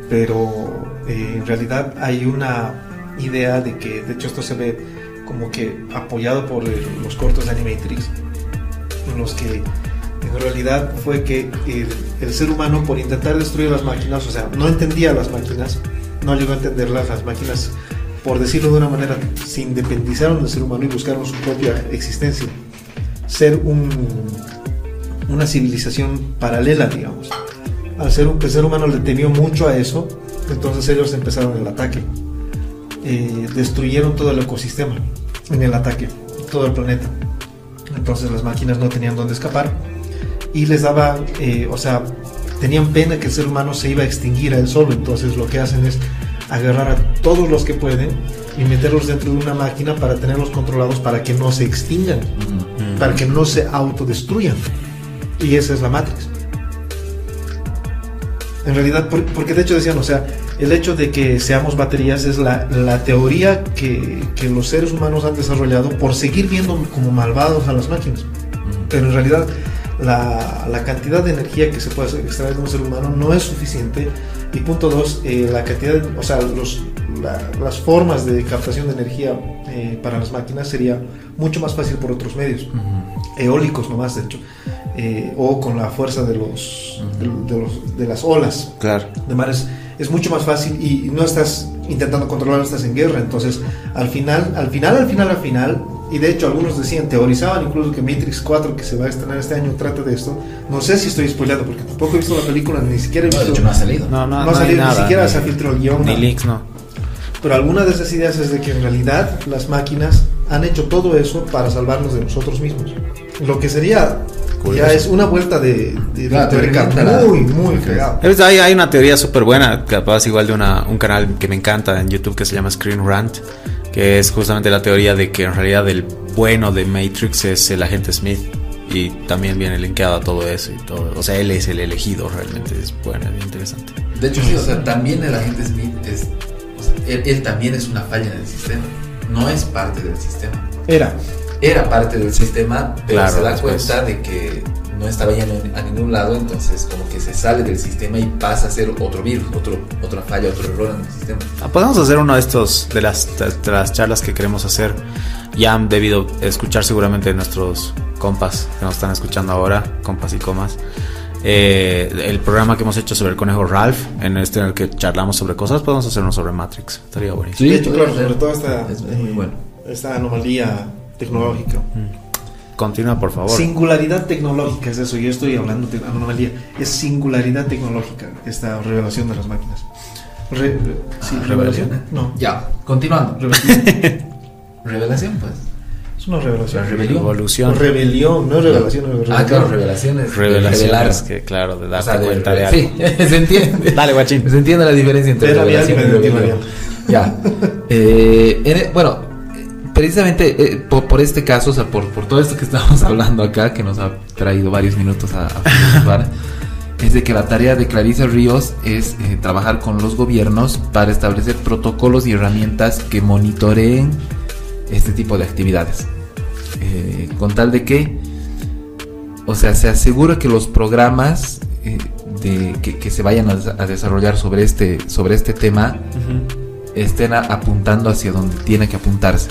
Pero eh, en realidad hay una idea de que, de hecho, esto se ve como que apoyado por eh, los cortos de Animatrix, en los que en realidad fue que el, el ser humano, por intentar destruir las máquinas, o sea, no entendía las máquinas, no llegó a entenderlas, las máquinas, por decirlo de una manera, se independizaron del ser humano y buscaron su propia existencia. Ser un, una civilización paralela, digamos. Al ser un el ser humano le temió mucho a eso, entonces ellos empezaron el ataque. Eh, destruyeron todo el ecosistema en el ataque, todo el planeta. Entonces las máquinas no tenían dónde escapar y les daba, eh, o sea, tenían pena que el ser humano se iba a extinguir a él solo. Entonces lo que hacen es agarrar a todos los que pueden y meterlos dentro de una máquina para tenerlos controlados para que no se extingan, Mm. para que no se autodestruyan. Y esa es la Matrix. En realidad, por- porque de hecho decían, o sea, el hecho de que seamos baterías es la, la teoría que, que los seres humanos han desarrollado por seguir viendo como malvados a las máquinas. Pero en realidad la, la cantidad de energía que se puede extraer de un ser humano no es suficiente. Y punto dos, eh, la cantidad, o sea, los, la- las formas de captación de energía eh, para las máquinas sería mucho más fácil por otros medios, eólicos nomás de hecho, eh, o con la fuerza de los, de, de los de las olas Claro. de mar es, mucho más fácil y no estás intentando controlar, estás en guerra. Entonces, al final, al final, al final, al final, Y de hecho, algunos decían, teorizaban incluso que Matrix 4, que se va a estrenar este año, trata de esto. No sé si estoy spoilando, porque tampoco he visto la película, ni siquiera he No, visto. de hecho no ha salido. No, no, no no, ha salido, nada. ni siquiera se filtró el guion. Ni leaks, no. Pero alguna de esas ideas es de que en realidad las máquinas han hecho todo eso para salvarnos de nosotros mismos. Lo que sería. Ya es una vuelta de, de, la- muy, muy fregado. Hay, hay una teoría súper buena, capaz igual de una, un canal que me encanta en YouTube que se llama Screen Rant, que es justamente la teoría de que en realidad el bueno de Matrix es el agente Smith. Y también viene linkeado a todo eso y todo. O sea, él es el elegido realmente. Es bueno, es interesante. De hecho, sí, o sea, también el agente Smith es. o sea, él, él también es una falla en el sistema. No es parte del sistema. Era. Era parte del sistema, pero Claro, se da después. cuenta de que no estaba yendo a ningún lado, entonces como que se sale del sistema y pasa a ser otro virus, otro, otra falla, otro error en el sistema. Ah, Podemos hacer uno de estos, de las, de las charlas que queremos hacer. Ya han debido escuchar seguramente nuestros compas que nos están escuchando ahora, compas y comas. Eh, el programa que hemos hecho sobre el conejo Ralph, en este en el que charlamos sobre cosas, podemos hacer uno sobre Matrix. Estaría buenísimo. de hecho, podría claro, sobre todo esta, Es muy eh, bueno. esta anomalía tecnológica. Continúa, por favor. Singularidad tecnológica es eso, yo estoy hablando de anomalía. Es singularidad tecnológica esta revelación de las máquinas. Re- sí, Ah, revelación. revelación. No, Ya, continuando. Revelación, pues. es una revelación. La rebelión. Evolución. Rebelión, no es revelación. es Ah, revelación. claro, revelaciones. Revelaciones revelar. que, claro, de O darte sea, de- cuenta de, de- algo. Sí, se entiende. Dale, guachín. Se entiende la diferencia entre revelación y rebelión. Ya. Eh, en- bueno, eh, precisamente eh, por, por este caso, o sea, por, por todo esto que estamos hablando acá, que nos ha traído varios minutos a, a es de que la tarea de Clarisa Ríos es eh, trabajar con los gobiernos para establecer protocolos y herramientas que monitoreen este tipo de actividades. Eh, con tal de que, o sea, se asegura que los programas de, que, que se vayan a, des- a desarrollar sobre este, sobre este tema estén a- apuntando hacia donde tiene que apuntarse.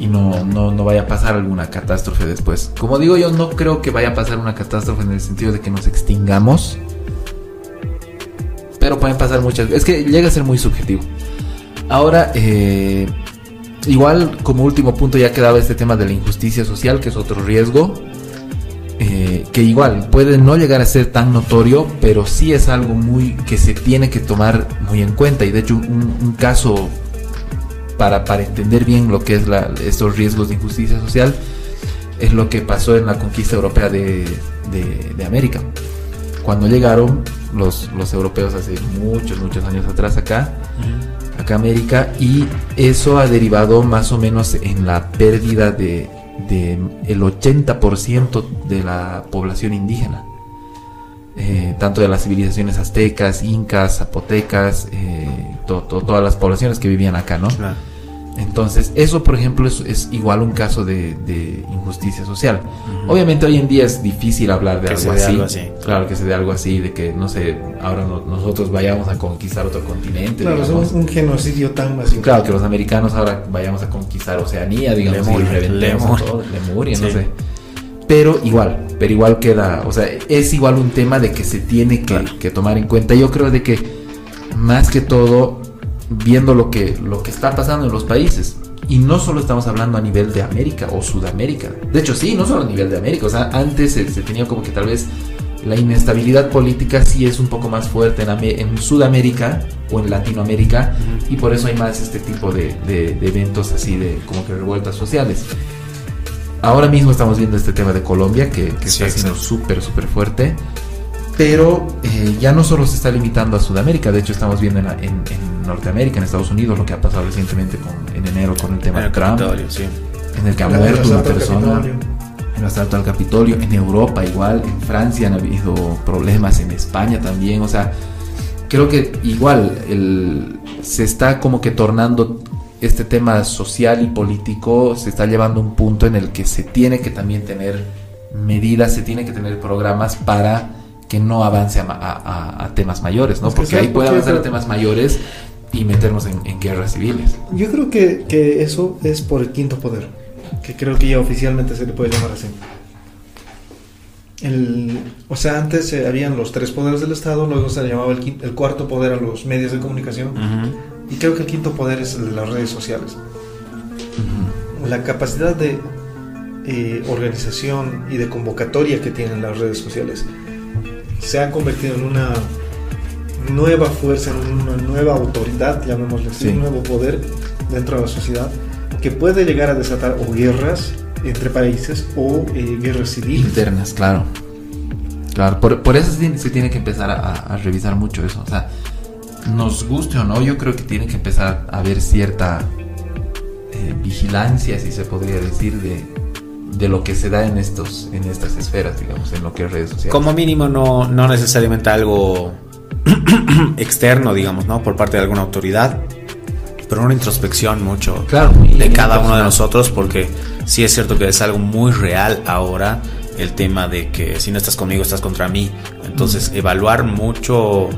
Y no, no, no vaya a pasar alguna catástrofe después. Como digo, yo no creo que vaya a pasar una catástrofe en el sentido de que nos extingamos. Pero pueden pasar muchas Es que llega a ser muy subjetivo. Ahora, eh, igual como último punto ya quedaba este tema de la injusticia social, que es otro riesgo. eh, que igual puede no llegar a ser tan notorio, pero sí es algo muy que se tiene que tomar muy en cuenta. Y de hecho, un, un caso para, para entender bien lo que es la, estos riesgos de injusticia social es lo que pasó en la conquista europea de, de- de América. Cuando llegaron los, los europeos hace muchos, muchos años atrás acá, acá a América, y eso ha derivado más o menos en la pérdida de, de el 80% de la población indígena. Eh, tanto de las civilizaciones aztecas, incas, zapotecas, eh, to- to- todas las poblaciones que vivían acá, ¿no? Claro. Entonces, eso, por ejemplo, es, es igual un caso de, de injusticia social. Obviamente, hoy en día es difícil hablar de Que algo, se así. algo así. Claro, que se dé algo así, de que, no sé, ahora no- nosotros vayamos a conquistar otro continente. Claro, es digamos. un, un genocidio tan masivo. Claro, que los americanos ahora vayamos a conquistar Oceanía, digamos, Lemuria, y Lemuria. todo, Lemuria, no Sí. sé. Pero igual, pero igual queda, o sea, es igual un tema de que se tiene que, Claro. que tomar en cuenta. Yo creo de que más que todo, viendo lo que, lo que está pasando en los países, y no solo estamos hablando a nivel de América o Sudamérica, de hecho sí, no solo a nivel de América, o sea, antes se, se tenía como que tal vez la inestabilidad política sí es un poco más fuerte en, en Sudamérica o en Latinoamérica. Y por eso hay más este tipo de, de- de eventos así de como que revueltas sociales. Ahora mismo estamos viendo este tema de Colombia que, que Sí, está siendo súper, súper fuerte. Pero eh, ya no solo se está limitando a Sudamérica, de hecho estamos viendo en, en- en Norteamérica, en Estados Unidos, lo que ha pasado recientemente con, en enero con el tema En de Trump, Capitolio, sí. en el que ha muerto una asalto al persona Capitolio. el asalto al Capitolio, en Europa igual, en Francia han habido problemas, en España también, o sea, creo que igual el, se está como que tornando este tema social y político, se está llevando a un punto en el que se tiene que también tener medidas, se tiene que tener programas para que no avance a, a- a- temas mayores, ¿no? Es que Porque ahí ¿sabes puede avanzar a temas mayores y meternos en, en guerras civiles. Yo creo que, que eso es por el quinto poder, que creo que ya oficialmente se le puede llamar así. El, o sea, antes eh, habían los tres poderes del Estado, luego se le llamaba el, quin- el cuarto poder a los medios de comunicación, Ujú. y creo que el quinto poder es el de las redes sociales. la capacidad de eh, organización y de convocatoria que tienen las redes sociales se ha convertido en una nueva fuerza, una nueva autoridad, llamémosle así, Sí. un nuevo poder dentro de la sociedad que puede llegar a desatar o guerras entre países o eh, guerras civiles. Internas, claro. Claro, por, por eso se tiene, se tiene que empezar a, a revisar mucho eso. O sea, nos guste o no, yo creo que tiene que empezar a haber cierta eh, vigilancia, si se podría decir, de, de lo que se da en estos en estas esferas, digamos, en lo que es redes sociales. Como mínimo no, no necesariamente algo externo, digamos, ¿no? Por parte de alguna autoridad, pero una introspección mucho Claro, de cada uno de nosotros, porque sí es cierto que es algo muy real ahora el tema de que si no estás conmigo estás contra mí. Entonces, evaluar mucho,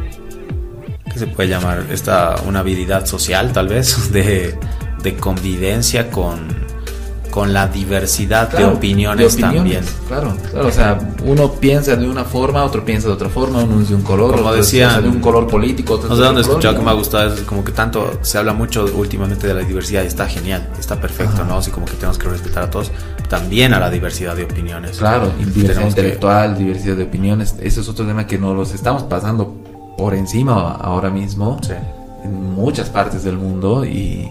¿qué se puede llamar? Esta, una habilidad social, tal vez, de, de convivencia con, con la diversidad Claro, de, opiniones de opiniones, también. Claro, claro, o sea, uno piensa de una forma, otro piensa de otra forma, uno es de un color, Como otro de un color político, otro No sé de dónde he otro escuchado que me ha gustado, es como que tanto se habla mucho últimamente de la diversidad y está genial, está perfecto, Ajá. ¿no? Así como que tenemos que respetar a todos, también a la diversidad de opiniones. Claro, y diversidad que- intelectual, diversidad de opiniones, eso es otro tema que nos los estamos pasando por encima ahora mismo Sí. en muchas partes del mundo y,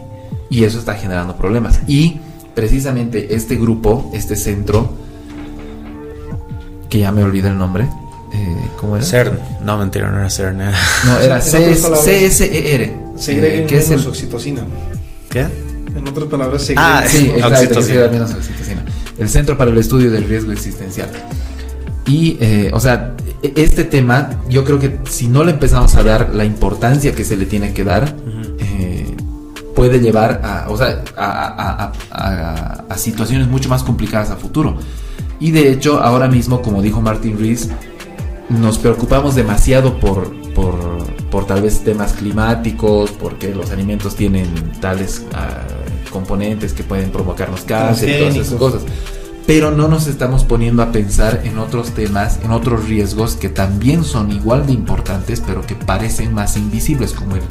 y eso está generando problemas. Y precisamente este grupo, este centro, que ya me olvidé el nombre, eh, ¿cómo era? CERN, no mentira, no era CERN, era- No, era CSER, Segreguen eh, que es el, oxitocina. ¿Qué? En otras palabras, Ah, Sí, menos exacto, Oxitocina. sea menos oxitocina. El Centro para el Estudio del Riesgo Existencial. Y, eh, o sea, e- este tema, yo creo que si no le empezamos a dar la importancia que se le tiene que dar, puede llevar a, o sea, a, a- a- situaciones mucho más complicadas a futuro. Y de hecho, ahora mismo, como dijo Martin Rees, nos preocupamos demasiado por, por, por tal vez temas climáticos, porque los alimentos tienen tales ah, componentes que pueden provocarnos cáncer y todas esas cosas. Pero no nos estamos poniendo a pensar en otros temas, en otros riesgos que también son igual de importantes, pero que parecen más invisibles, como el-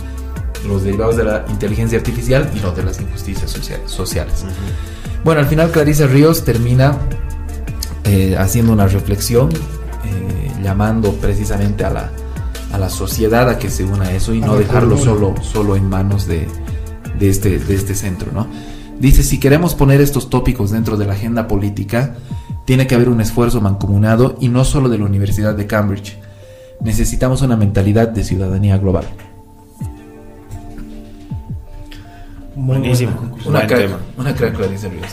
los derivados de la inteligencia artificial y los de las injusticias social- sociales. Bueno, al final Clarice Ríos termina eh, haciendo una reflexión, eh, llamando precisamente a la, a la sociedad a que se una a eso y A no dejarlo solo, solo en manos de, de este, de este centro. ¿no? Dice, si queremos poner estos tópicos dentro de la agenda política, tiene que haber un esfuerzo mancomunado y no solo de la Universidad de Cambridge. Necesitamos una mentalidad de ciudadanía global. Muy Buenísimo. buena conclusión. Una crack, tema. una crack Clarice Ríos.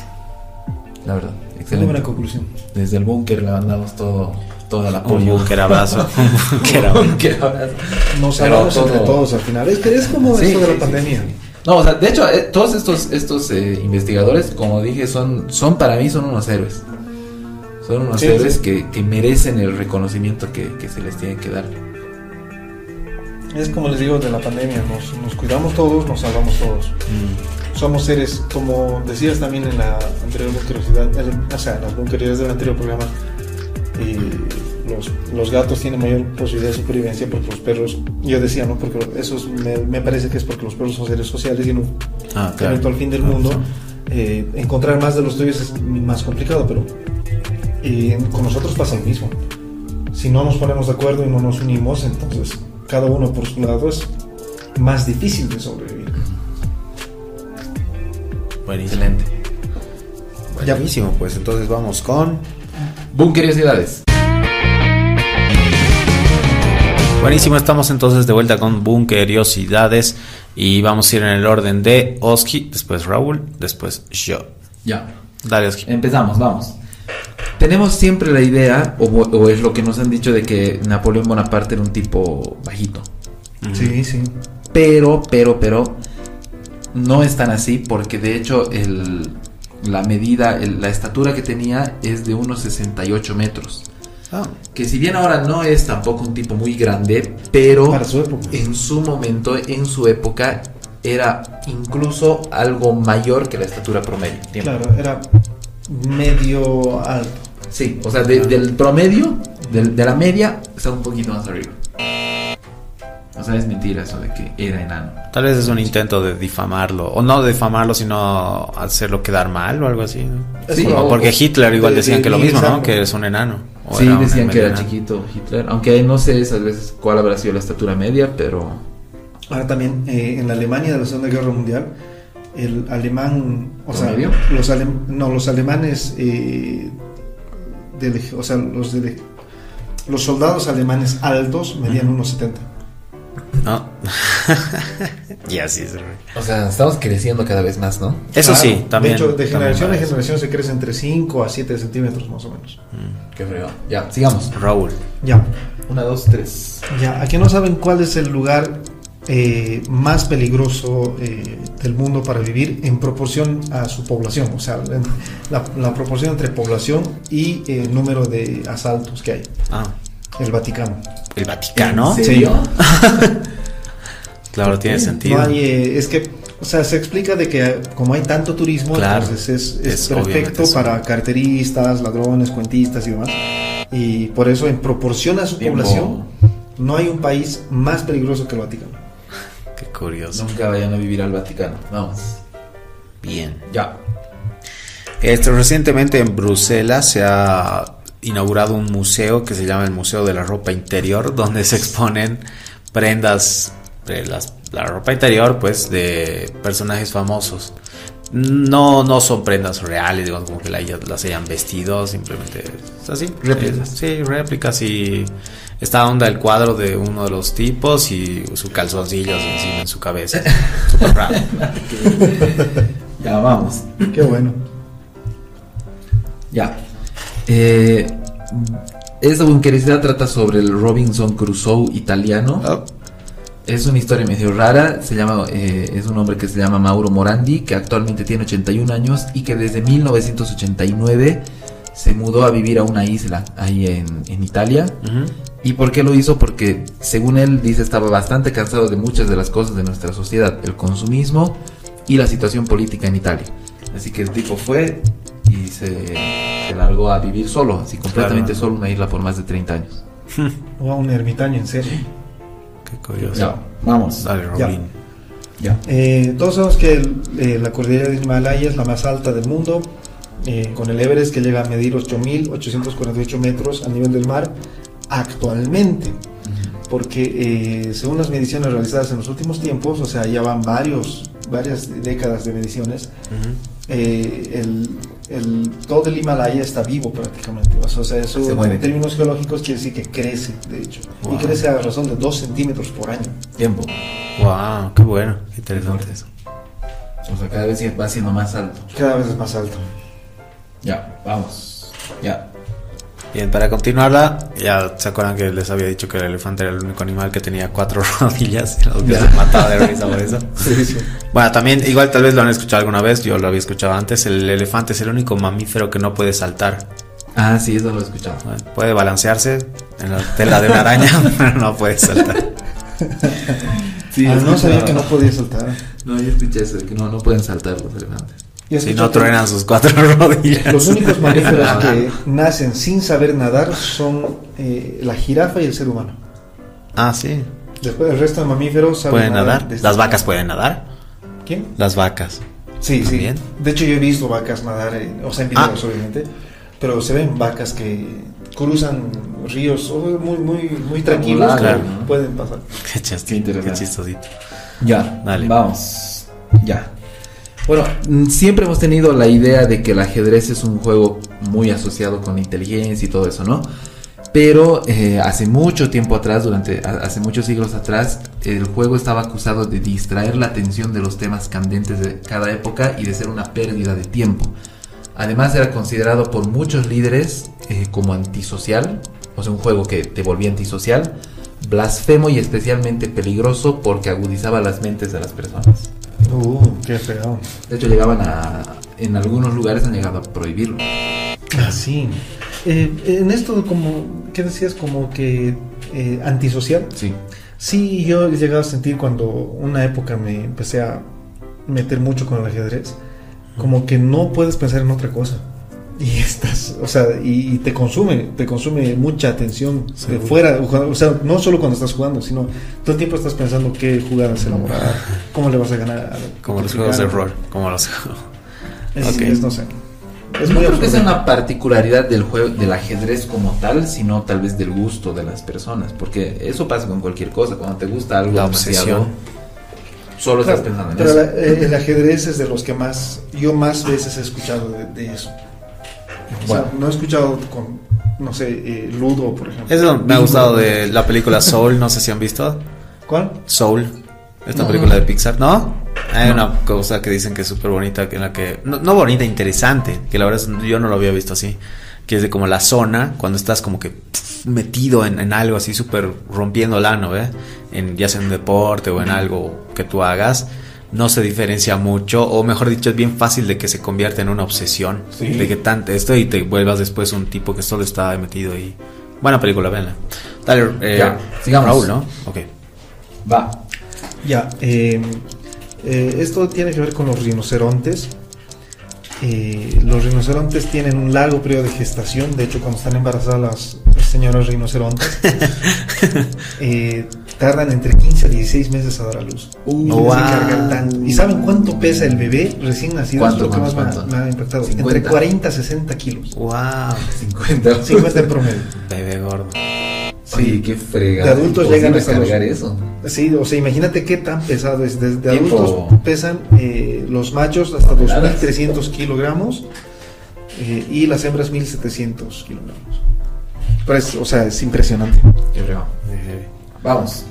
La verdad, Muy buena excelente. conclusión. Desde el búnker le mandamos todo, todo el Un búnker abrazo. Un búnker abrazo. Nos hablamos entre todo- todos al final. Es que es como Sí, esto de la sí, pandemia. sí, sí. No, o sea, de hecho, eh, todos estos, estos eh, investigadores, como dije, son, son para mí son unos héroes. Son unos Sí, héroes sí. Que, que merecen el reconocimiento que, que se les tiene que dar. Es como les digo de la pandemia. Nos, nos cuidamos todos, nos salvamos todos. Somos seres, como decías también en la anterior bunkerosidad, el- o sea, en las bunkerías del anterior programa, y los, los gatos tienen mayor posibilidad de supervivencia porque los perros, yo decía, ¿no? Porque eso es- me, me parece que es porque los perros son seres sociales y en un Ah, claro. al fin del mundo, eh, encontrar más de los tuyos es más complicado, pero con nosotros pasa lo mismo. Si no nos ponemos de acuerdo y no nos unimos, entonces cada uno por su lado es más difícil de sobrevivir. Buenísimo. Excelente. Buenísimo, pues entonces vamos con. Bunkeriosidades. Buenísimo, estamos entonces de vuelta con Bunkeriosidades y vamos a ir en el orden de Oski, después Raúl, después yo. Ya. Dale, Oski. Empezamos, vamos. Tenemos siempre la idea, o, o es lo que nos han dicho, de que Napoleón Bonaparte era un tipo bajito. Sí, sí. Pero, pero, pero, no es tan así porque de hecho el, la medida, el- la estatura que tenía es de unos 68 metros. Ah, Que si bien ahora no es tampoco un tipo muy grande, pero Para su época. en su momento, en su época, era incluso algo mayor que la estatura promedio. Claro, era medio alto. Sí, o sea, de- del promedio, del- de, la media, está un poquito más arriba. O sea, es mentira eso de que era enano. Tal vez es un intento de difamarlo, o no de difamarlo, sino hacerlo quedar mal o algo así. ¿no? Sí, o- porque Hitler igual de- decían de que lo mismo, ¿no? Que es un enano. o Sí, decían que era enano. chiquito Hitler, aunque no sé esas veces cuál habrá sido la estatura media, pero Ahora también eh, en la Alemania de la Segunda Guerra Mundial, el alemán, o sea, los, alem- no, los alemanes, eh, del ej- o sea, los, del- los soldados alemanes altos medían unos 70. No. y así es. o sea, estamos creciendo cada vez más, ¿no? Eso Claro, sí, también. De hecho, de generación en generación se crece entre 5 a 7 centímetros más o menos. Qué fregado. Ya, sigamos. Raúl. Ya, Una, dos, tres. ya. Aquí no saben cuál es el lugar eh, más peligroso eh, del mundo para vivir en proporción a su población, o sea, la, la proporción entre población y eh, número de asaltos que hay. Ah, El Vaticano. el Vaticano. ¿En serio? Claro, tiene sentido. No hay, eh, es que, o sea, se explica de que como hay tanto turismo, Claro. entonces es, es Es obviamente perfecto para carteristas, ladrones, cuentistas y demás. Y por eso, en proporción a su población, no hay un país más peligroso que el Vaticano. Qué curioso. Nunca vayan a vivir al Vaticano. Vamos. Bien. Ya. Este, recientemente en Bruselas se ha inaugurado un museo que se llama el Museo de la Ropa Interior, donde se exponen prendas de las- la ropa interior, pues, de personajes famosos. No, no son prendas reales, digamos, como que la- las hayan vestido, simplemente es así. Réplicas. Sí, réplicas y esta onda el cuadro de uno de los tipos y su calzoncillo encima en su cabeza. Raro. Ya, vamos. Qué bueno. Ya. Eh, esta bunkerizada trata sobre el Robinson Crusoe italiano. Oh, Es una historia medio rara. Se llama, eh, es un hombre que se llama Mauro Morandi, que actualmente tiene 81 años y que desde 1989 se mudó a vivir a una isla ahí en, en Italia. ujú. ¿Y por qué lo hizo? Porque según él dice estaba bastante cansado de muchas de las cosas de nuestra sociedad, el consumismo y la situación política en Italia. Así que el tipo fue y se, se largó a vivir solo, así completamente Claro. solo una isla por más de 30 años. O a un ermitaño, en serio. Qué curioso. Ya, vamos. Dale, Raulín. Ya. Eh, todos sabemos que el- eh, la cordillera del Himalaya es la más alta del mundo, eh, con el Everest que llega a medir 8.848 metros a nivel del mar actualmente. Porque eh, según las mediciones realizadas en los últimos tiempos, o sea, ya van varios, varias décadas de mediciones, Ujú. eh, el, el- todo el Himalaya está vivo prácticamente. O sea, eso Se en términos geológicos quiere decir que crece, de hecho. Wow. Y crece a razón de 2 centímetros por año. Tiempo. Wow, qué bueno, qué interesante eso. O sea, cada vez va siendo más alto. Cada vez es más alto. Ya, vamos. Ya. Bien, para continuarla, ya se acuerdan que les había dicho que el elefante era el único animal que tenía cuatro rodillas, los que Ya. se mataba de risa por eso. Sí, sí. Bueno, también, igual tal vez lo han escuchado alguna vez, yo lo había escuchado antes, el elefante es el único mamífero que no puede saltar. Ah, sí, eso lo he escuchado. Bueno, puede balancearse en la tela de una araña, pero no puede saltar. Sí, Ah, no sabía que no podía saltar. No, yo escuché eso, que no, no pueden saltar los elefantes. Y Si no truenan sus cuatro rodillas. Los únicos mamíferos que nacen sin saber nadar son eh, la jirafa y el ser humano. Ah, sí. Después el resto de mamíferos saben Pueden nadar. Las vacas pueden nadar. ¿Quién? Las vacas. Sí, sí. También. De hecho yo he visto vacas nadar, eh, o sea, en videos Ah. obviamente, pero se ven vacas que cruzan ríos oh, muy, muy, muy tranquilos, Claro. que pueden pasar. Qué, chas- Qué qué chistosito. Ya, Dale. Vamos. Ya. Bueno, mm, siempre hemos tenido la idea de que el ajedrez es un juego muy asociado con la inteligencia y todo eso, ¿no? Pero eh, hace mucho tiempo atrás, durante hace muchos siglos atrás, el juego estaba acusado de distraer la atención de los temas candentes de cada época y de ser una pérdida de tiempo. Además era considerado por muchos líderes eh, como antisocial, o sea, un juego que te volvía antisocial, blasfemo y especialmente peligroso porque agudizaba las mentes de las personas. Uh, qué feo. De hecho, llegaban a. En algunos lugares han llegado a prohibirlo. Así. Eh, en esto, como, ¿qué decías? Como que eh, antisocial. Sí. Sí, yo he llegado a sentir cuando una época me empecé a meter mucho con el ajedrez, como que no puedes pensar en otra cosa. Y estás o sea, y, y te consume, te consume mucha atención de fuera, o sea, no solo cuando estás jugando, sino todo el tiempo estás pensando qué jugadas elaborar, cómo le vas a ganar. al Como los juegos de rol. Como los Es, Ok. es, no sé. Es no muy creo que sea una particularidad del juego, del ajedrez como tal, sino tal vez del gusto de las personas. Porque eso pasa con cualquier cosa. Cuando te gusta algo La demasiado, obsesión. solo Claro, estás pensando en pero eso. eh, el ajedrez es de los que más, yo más veces he escuchado de, de eso. O sea, no he escuchado con, no sé, eh, Ludo, por ejemplo. Eso me ha gustado de la película Soul, no sé si han visto. ¿Cuál? Soul, esta No. película de Pixar, ¿no? Hay una cosa que dicen que es súper bonita, que en la que, no, no bonita, interesante, que la verdad es- yo no lo había visto así, que es de como la zona, cuando estás como que metido en, en algo así súper rompiendo ¿no ve? En, ya sea en un deporte o en algo que tú hagas, no se diferencia mucho, o mejor dicho, es bien fácil de que se convierta en una obsesión, Sí. de que tanto esto y te vuelvas después un tipo que solo está metido ahí. Buena película, véanla. Dale, eh, Ya, sigamos. Raúl, ¿no? Ok. Va. Ya, eh, eh, esto tiene que ver con los rinocerontes. Eh, los rinocerontes tienen un largo periodo de gestación. De hecho, cuando están embarazadas las, las señoras rinocerontes, eh, tardan entre 15 a 16 meses a dar a luz. Uh, Y wow. cargar tanto. ¿Y saben cuánto pesa el bebé recién nacido? ¿Cuánto, es lo que más cuánto, me ha- me, ha impactado. 50. Entre 40 a 60 kilos. Wow. 50. 50 en promedio. Bebé gordo. Oye, qué fregado. De adultos llegan los- cargar eso. Sí, o sea, imagínate qué tan pesado es. Desde Tiempo. adultos pesan eh, los machos hasta Toneladas. 2.300 kilogramos eh, y las hembras 1.700 kilogramos. Pero es, o sea, es impresionante. Qué fregado. Vamos.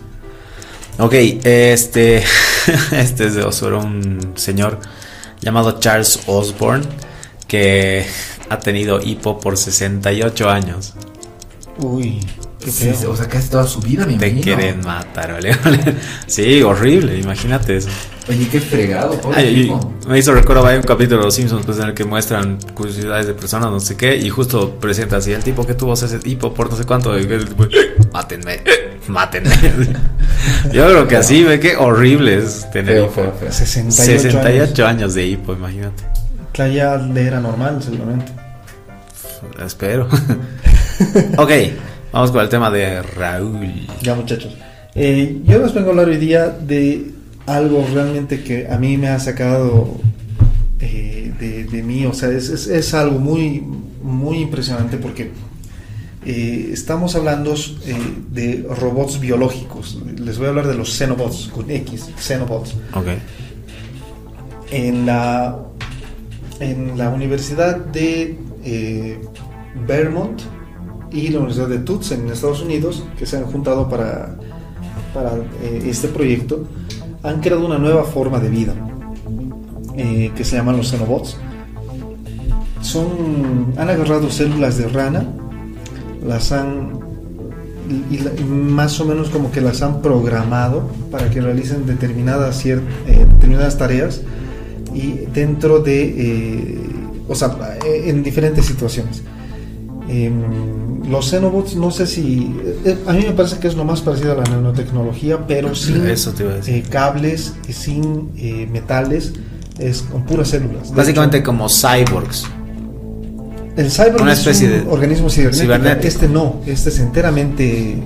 Ok, este, este es de un señor llamado Charles Osborne que ha tenido hipo por 68 años. Uy, Sí, o sea, casi toda su vida, me Te imagino. quieren matar, ¿vale? Sí, horrible, imagínate eso. Oye, qué fregado, pobre Ay, tipo. me hizo recuerdo, hay un capítulo de Los Simpsons pues, en el que muestran curiosidades de personas, no sé qué, y justo presenta así el tipo que tuvo ese hipo por no sé cuánto, y el tipo, mátenme, mátenme. Yo creo que así, ve que horrible es tener Feo, hipo. feo, feo. 68, 68 años. de hipo, imagínate. Claro, ya le era normal, seguramente. Espero. ok, vamos con el tema de Raúl. Ya, muchachos. Eh, yo les vengo a hablar hoy día de algo realmente que a mí me ha sacado eh, de, de mí. O sea, es, es- es algo muy, muy impresionante porque eh, estamos hablando de robots biológicos. Les voy a hablar de los Xenobots, con X, Xenobots. Ok. En la, en la Universidad de Vermont y la Universidad de Tufts en Estados Unidos, que se han juntado para, para eh, este proyecto, han creado una nueva forma de vida eh, que se llaman los Xenobots. Son, han agarrado células de rana, las han más o menos como que las han programado para que realicen determinadas, eh, determinadas tareas y dentro de, o sea, en diferentes situaciones. Em, los Xenobots, no sé si, eh, a mí me parece que es lo más parecido a la nanotecnología, pero sin Eso te iba a decir. eh, cables, y sin eh, metales, es con puras células. Básicamente hecho, como cyborgs. el cyborg una es especie un de organismo cibernético. cibernético. Este no, este es enteramente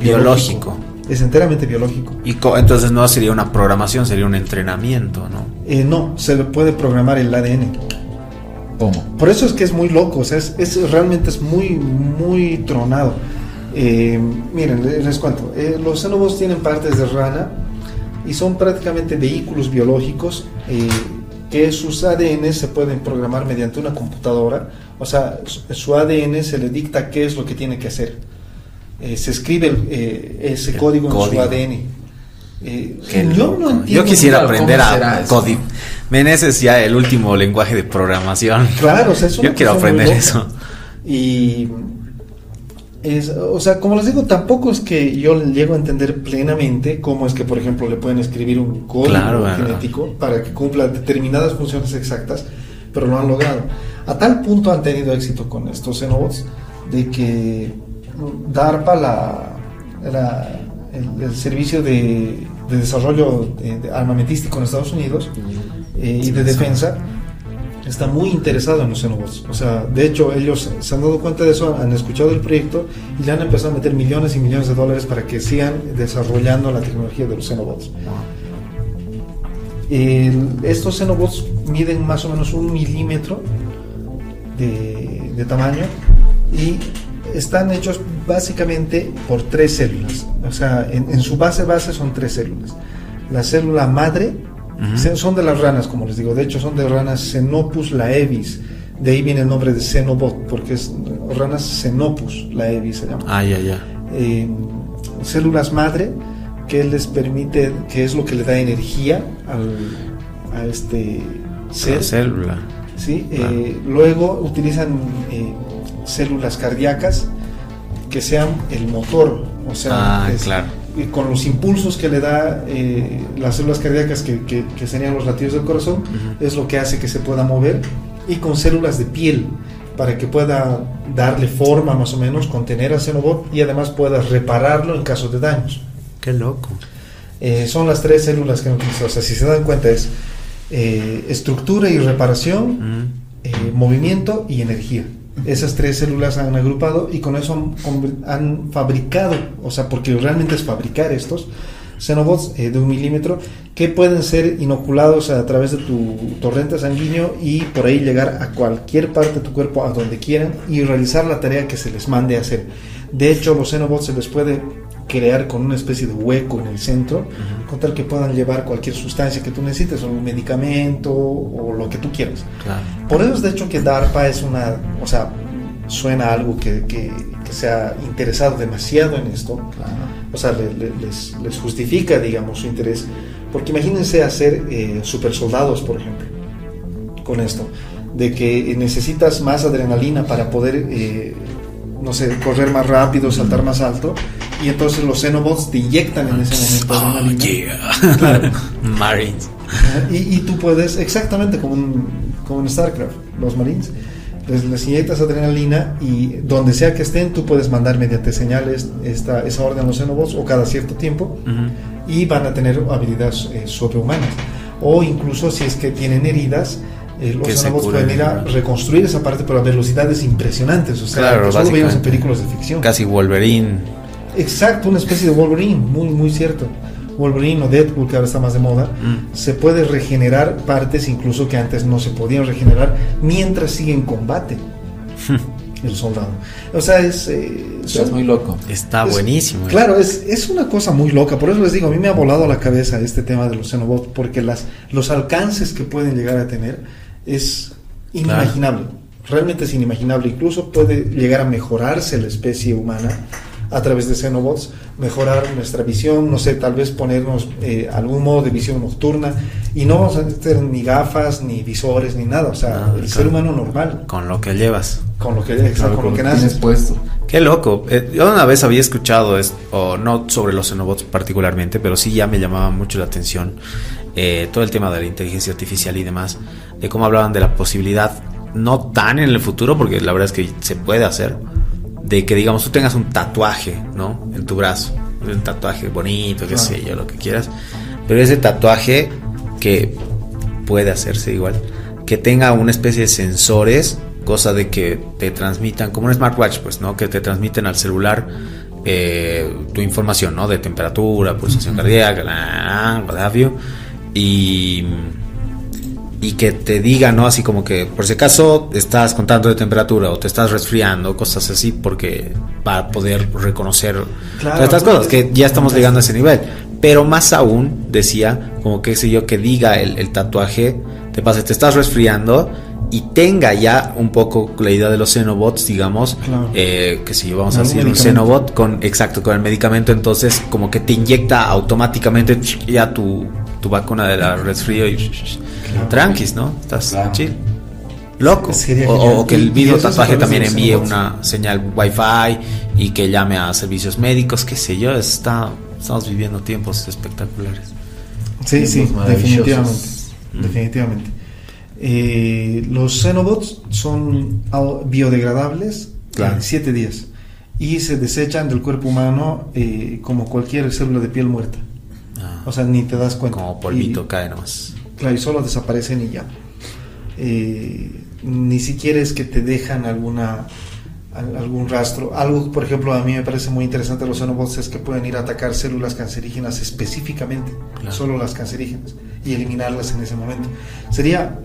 Biológico. Es enteramente biológico. Y entonces no sería una programación, sería un entrenamiento, ¿no? Eh, no, se le puede programar el ADN. ¿Cómo? Por eso es que es muy loco, o sea, es, es- realmente es muy, muy tronado. Eh, miren, les, cuento, eh, los xenobots tienen partes de rana y son prácticamente vehículos biológicos eh, que sus ADN se pueden programar mediante una computadora, o sea, su, ADN se le dicta qué es lo que tiene que hacer. Se escribe el- ese El código, en su. ADN. Eh, yo no entiendo. Yo quisiera aprender ¿cómo será a eso? Men, ese es ya el último lenguaje de programación. Claro, o sea, es una Yo quiero aprender eso. Y es, o sea, como les digo, tampoco es que yo llego a entender plenamente cómo es que, por ejemplo, le pueden escribir un código Claro, genético para que cumpla determinadas funciones exactas, pero lo han logrado. A tal punto han tenido éxito con estos Xenobots de que DARPA, la, la- el, el servicio de, de desarrollo de- de armamentístico en Estados Unidos eh, y de defensa, está muy interesado en los xenobots. O sea, de hecho, ellos se han dado cuenta de eso, han escuchado el proyecto y le han empezado a meter millones y millones de dólares para que sigan desarrollando la tecnología de los xenobots. El- estos xenobots miden más o menos un milímetro de, de tamaño y están hechos básicamente por tres células. O sea, en, en su base base son tres células. La célula madre Son de las ranas, como les digo. De hecho, son de ranas Xenopus laevis. De ahí viene el nombre de Xenobot, porque es ranas Xenopus laevis se llama Ah, ya, ya. eh, células madre que les permite, que es lo que le da energía al, a este ser. La célula. ¿sí? Eh, luego utilizan eh, células cardíacas que sean el motor, o sea, Ah, es- claro. Y con los impulsos que le da eh, las células cardíacas, que, que- que serían los latidos del corazón, es lo que hace que se pueda mover, y con células de piel, para que pueda darle forma más o menos, contener al xenobot y además pueda repararlo en caso de daños. Qué loco. Eh, son las tres células que han utilizado. O sea, si se dan cuenta es eh, estructura y reparación, movimiento y energía. Esas tres células han agrupado y con eso han, fabricado, o sea, porque realmente es fabricar estos xenobots eh, de un milímetro que pueden ser inoculados a través de tu torrente sanguíneo y por ahí llegar a cualquier parte de tu cuerpo, a donde quieran, y realizar la tarea que se les mande hacer. De hecho, los xenobots se les puede crear con una especie de hueco en el centro, con tal que puedan llevar cualquier sustancia que tú necesites, o un medicamento o lo que tú quieras. Claro. Por eso es de hecho que DARPA es una, o sea, suena algo que, que, que se ha interesado demasiado en esto, o sea, le- le- les, les justifica, digamos, su interés, porque imagínense hacer eh, super soldados, por ejemplo, con esto, de que necesitas más adrenalina para poder, eh, no sé, correr más rápido, saltar más alto, y entonces los Xenobots te inyectan en ese momento Oh, yeah. Claro. Marines. Y, y tú puedes, exactamente como en, como en StarCraft, los Marines, les, les inyectas adrenalina y donde sea que estén, tú puedes mandar mediante señales esta, esa orden a los Xenobots o cada cierto tiempo Ujú. y van a tener habilidades eh, sobrehumanas. O incluso si es que tienen heridas, eh, los Xenobots pueden ir a reconstruir esa parte, pero a velocidades impresionantes. O sea, Claro, solo veíamos en películas de ficción. Casi Wolverine. Exacto, una especie de Wolverine, muy, muy cierto. Wolverine o Deadpool, que ahora está más de moda, Mm. se puede regenerar partes incluso que antes no se podían regenerar mientras sigue en combate el soldado. O sea, es... eh, O sea, es muy loco. Está es- buenísimo. Claro, es, es una cosa muy loca. Por eso les digo, a mí me ha volado la cabeza este tema de los Xenobots, porque las, los alcances que pueden llegar a tener es inimaginable. Realmente es inimaginable. Incluso puede llegar a mejorarse la especie humana a través de Xenobots, mejorar nuestra visión, no sé, tal vez ponernos eh, algún modo de visión nocturna y no vamos a tener ni gafas, ni visores, ni nada. O sea, Nada, el ser humano normal, Con lo que llevas. con lo que, exacto, con lo que naces. puesto. Qué loco. Eh, yo una vez había escuchado, esto, o no sobre los Xenobots particularmente, pero sí ya me llamaba mucho la atención eh, todo el tema de la inteligencia artificial y demás, de cómo hablaban de la posibilidad, no tan en el futuro, porque la verdad es que se puede hacer, de que digamos tú tengas un tatuaje, ¿no? En tu brazo, un tatuaje bonito, qué Claro. sé yo, lo que quieras, pero ese tatuaje que puede hacerse igual, que tenga una especie de sensores, cosa de que te transmitan, como un smartwatch, pues, ¿no? Que te transmiten al celular eh, tu información, ¿no? De temperatura, pulsación cardíaca, la, la, la, y, y que te diga, ¿no? Así como que, por si acaso estás contando de temperatura o te estás resfriando, cosas así, porque para poder reconocer Claro, todas estas cosas, que ya estamos llegando a ese nivel. Pero más aún, decía, como que sé yo, que diga el, el tatuaje, te pasa, te estás resfriando y tenga ya un poco la idea de los Xenobots, digamos, Claro. eh, que si vamos a decir un. Xenobot con, exacto, con el medicamento, entonces como que te inyecta automáticamente ya tu, tu vacuna de la resfrío y Claro. tranquis, ¿no? Estás Claro. chill. Loco. O, que el a tatuaje también envíe una señal wifi y que llame a servicios médicos, qué sé yo, está, estamos viviendo tiempos espectaculares. Sí, sí, definitivamente. Mm. Definitivamente. Eh, los Xenobots son biodegradables Claro. en 7 días y se desechan del cuerpo humano eh, como cualquier célula de piel muerta. Ah, O sea, ni te das cuenta. como polvito Y- cae nomás. Solo desaparecen y ya. eh, ni siquiera es que te dejan alguna al- algún rastro. Algo, por ejemplo, a mí me parece muy interesante de los xenobots es que pueden ir a atacar células cancerígenas específicamente, Claro. solo las cancerígenas, y eliminarlas en ese momento. Sería,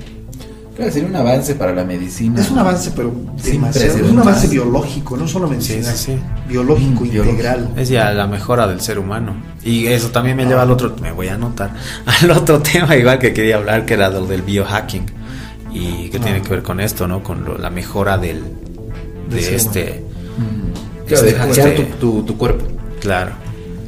Claro, sería un avance para la medicina. es un avance, pero demasiado, es un avance biológico, no solo medicina, sí, sí. biológico, Mm, biológico. integral. Es ya la mejora del ser humano. Y eso también me lleva al otro, me voy a anotar, al otro tema igual que quería hablar, que era lo del biohacking. Y que Ah. tiene que ver con esto, ¿no? Con lo- la mejora del, de este... Mm. Claro, de Este- hackear tu, este- tu, tu cuerpo. Claro.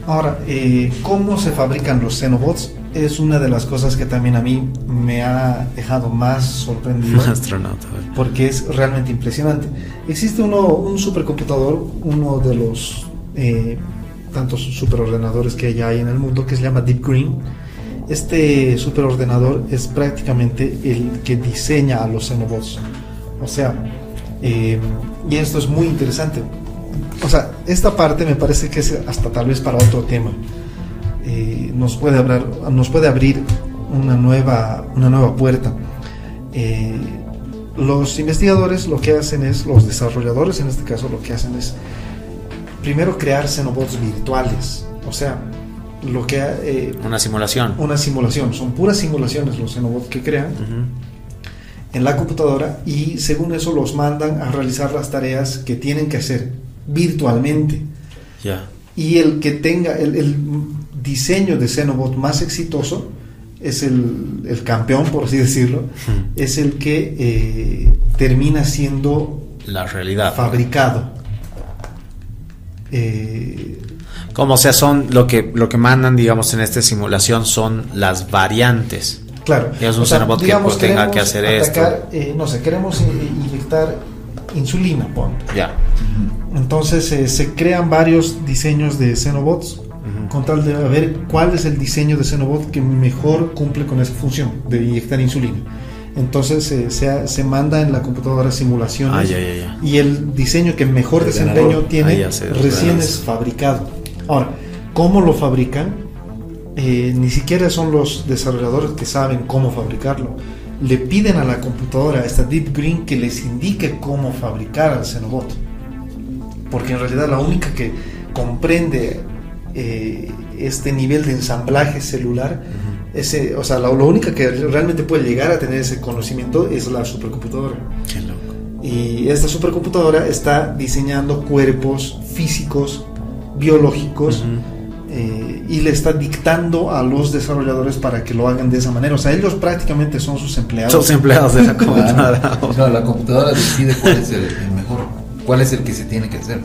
Ahora, eh, ¿cómo se fabrican los xenobots? Es una de las cosas que también a mí me ha dejado más sorprendido. Astronauta. porque es realmente impresionante. Existe uno, un supercomputador, uno de los eh, tantos superordenadores que ya hay en el mundo, que se llama Deep Green. Este superordenador es prácticamente el que diseña a los xenobots. O sea, eh, y esto es muy interesante. O sea, esta parte me parece que es hasta tal vez para otro tema. Eh, nos, puede hablar, nos puede abrir una nueva, una nueva puerta. Eh, los investigadores lo que hacen es, los desarrolladores en este caso lo que hacen es primero crear xenobots virtuales. O sea, lo que eh, Una simulación. una simulación, son puras simulaciones los xenobots que crean Ujú. en la computadora y según eso los mandan a realizar las tareas que tienen que hacer virtualmente. Ya. Y el que tenga el, el diseño de Xenobot más exitoso es el, el campeón, por así decirlo, Ujú. es el que eh, termina siendo La realidad. fabricado. Eh, Como sea, son lo que, lo que mandan, digamos, en esta simulación son las variantes. claro. Y es un o sea, Xenobot que, pues, tenga queremos que hacer esto. atacar, eh, no sé, queremos eh, inyectar insulina, ponte. Ya. Entonces eh, se crean varios diseños de Xenobots. Con tal de ver cuál es el diseño de Xenobot que mejor cumple con esa función de inyectar insulina. Entonces eh, se, se manda en la computadora simulaciones Ah, ya, ya, ya. y el diseño que mejor El desempeño ganador. tiene Ah, recién es fabricado. Ahora, ¿cómo lo fabrican? Eh, ni siquiera son los desarrolladores que saben cómo fabricarlo. Le piden a la computadora, a esta Deep Green, que les indique cómo fabricar al Xenobot. Porque en realidad la única que comprende eh, este nivel de ensamblaje celular, ese, o sea, la, la única que realmente puede llegar a tener ese conocimiento es la supercomputadora. Qué loco. Y esta supercomputadora está diseñando cuerpos físicos, biológicos, Ujú. eh, y le está dictando a los desarrolladores para que lo hagan de esa manera. O sea, ellos prácticamente son sus empleados. Sos empleados de la computadora. No, la computadora decide cuál es el, el mejor, cuál es el que se tiene que hacer.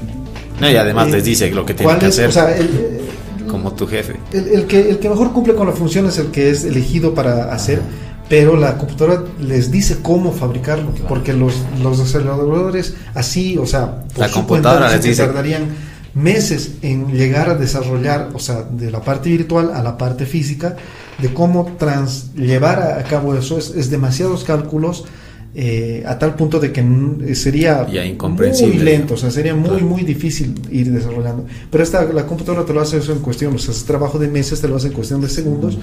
No, y además Eh, les dice lo que tienen ¿cuál que es? hacer. O sea, el, como tu jefe. el- el que, el que mejor cumple con la función es el que es elegido para hacer, pero la computadora les dice cómo fabricarlo, Claro. porque los, los desarrolladores así, o sea, por La su computadora cuenta, les dice- tardarían meses en llegar a desarrollar, o sea, de la parte virtual a la parte física, de cómo trans, llevar a cabo eso, es, es demasiados cálculos. Eh, a tal punto de que n- sería muy lento, o sea, sería muy, Claro. muy difícil ir desarrollando. Pero esta, la computadora te lo hace eso en cuestión, o sea, es trabajo de meses, te lo hace en cuestión de segundos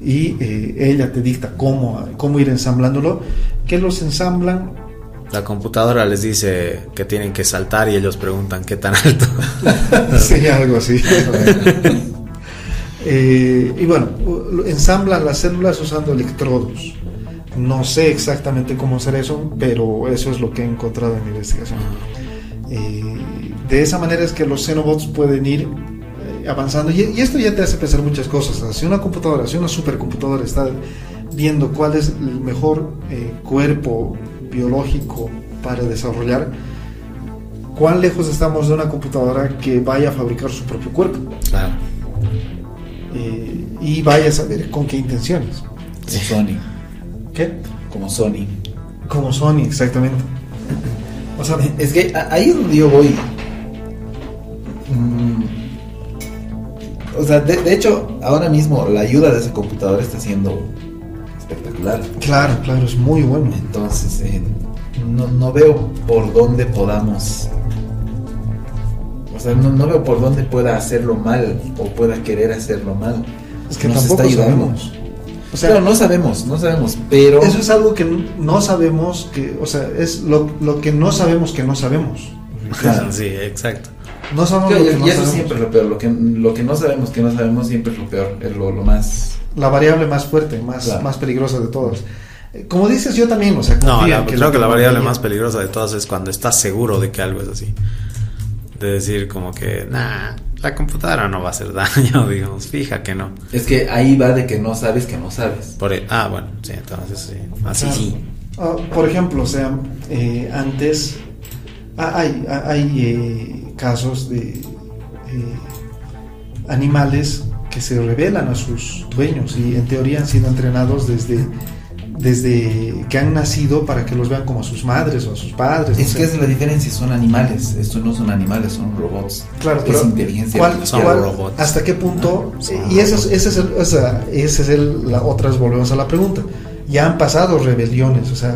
y eh, ella te dicta cómo, cómo ir ensamblándolo, que los ensamblan, La computadora les dice que tienen que saltar y ellos preguntan qué tan alto. sería algo así. Eh, y bueno, ensamblan las células usando electrodos. No sé exactamente cómo hacer eso, pero eso es lo que he encontrado en mi investigación. Eh, de esa manera es que los xenobots pueden ir eh, avanzando. Y, y esto ya te hace pensar muchas cosas. O sea, si una computadora, si una supercomputadora está viendo cuál es el mejor eh, cuerpo biológico para desarrollar, cuán lejos estamos de una computadora que vaya a fabricar su propio cuerpo Claro. eh, y vaya a saber con qué intenciones. Como Sony, ¿Qué? como Sony. Como Sony, exactamente. O sea, Es que ahí es donde yo voy. Mm, O sea, de, de hecho, ahora mismo la ayuda de esa computadora está siendo espectacular. claro, claro, es muy bueno. Entonces, eh, no, no veo por dónde podamos. O sea, no, no veo por dónde pueda hacerlo mal o pueda querer hacerlo mal. Es que Nos tampoco está ayudando. sabemos. O sea, Claro, no sabemos, no sabemos, pero... Eso es algo que no sabemos, que, o sea, es lo, lo que no sabemos que no sabemos. Claro. Sí, exacto. No sabemos Claro, lo y, que no y eso sabemos. siempre es lo peor, lo que, lo que no sabemos que no sabemos siempre es lo peor, es lo, lo más... La variable más fuerte, más, Claro. más peligrosa de todas. Eh, Como dices, yo también, o sea, No, la- creo que la variable más peligrosa de todas es cuando estás seguro de que algo es así. De decir como que, nah, la computadora no va a hacer daño, digamos, fija que no. Es que ahí va de que no sabes que no sabes. Por e- ah, bueno, sí, entonces sí, así Claro. sí. Ah, por ejemplo, o sea, eh, antes ah, hay, ah, hay eh, casos de eh, animales que se revelan a sus dueños y en teoría han sido entrenados desde, desde que han nacido para que los vean como a sus madres o a sus padres. Es que es la diferencia, son animales, estos no son animales, son robots. Claro, es inteligencia ¿cuál- artificial. Son cuál- robots. ¿Hasta qué punto? Son y ese es, ese es el, o sea, ese es el, la otras volvemos a la pregunta. Ya han pasado rebeliones, o sea,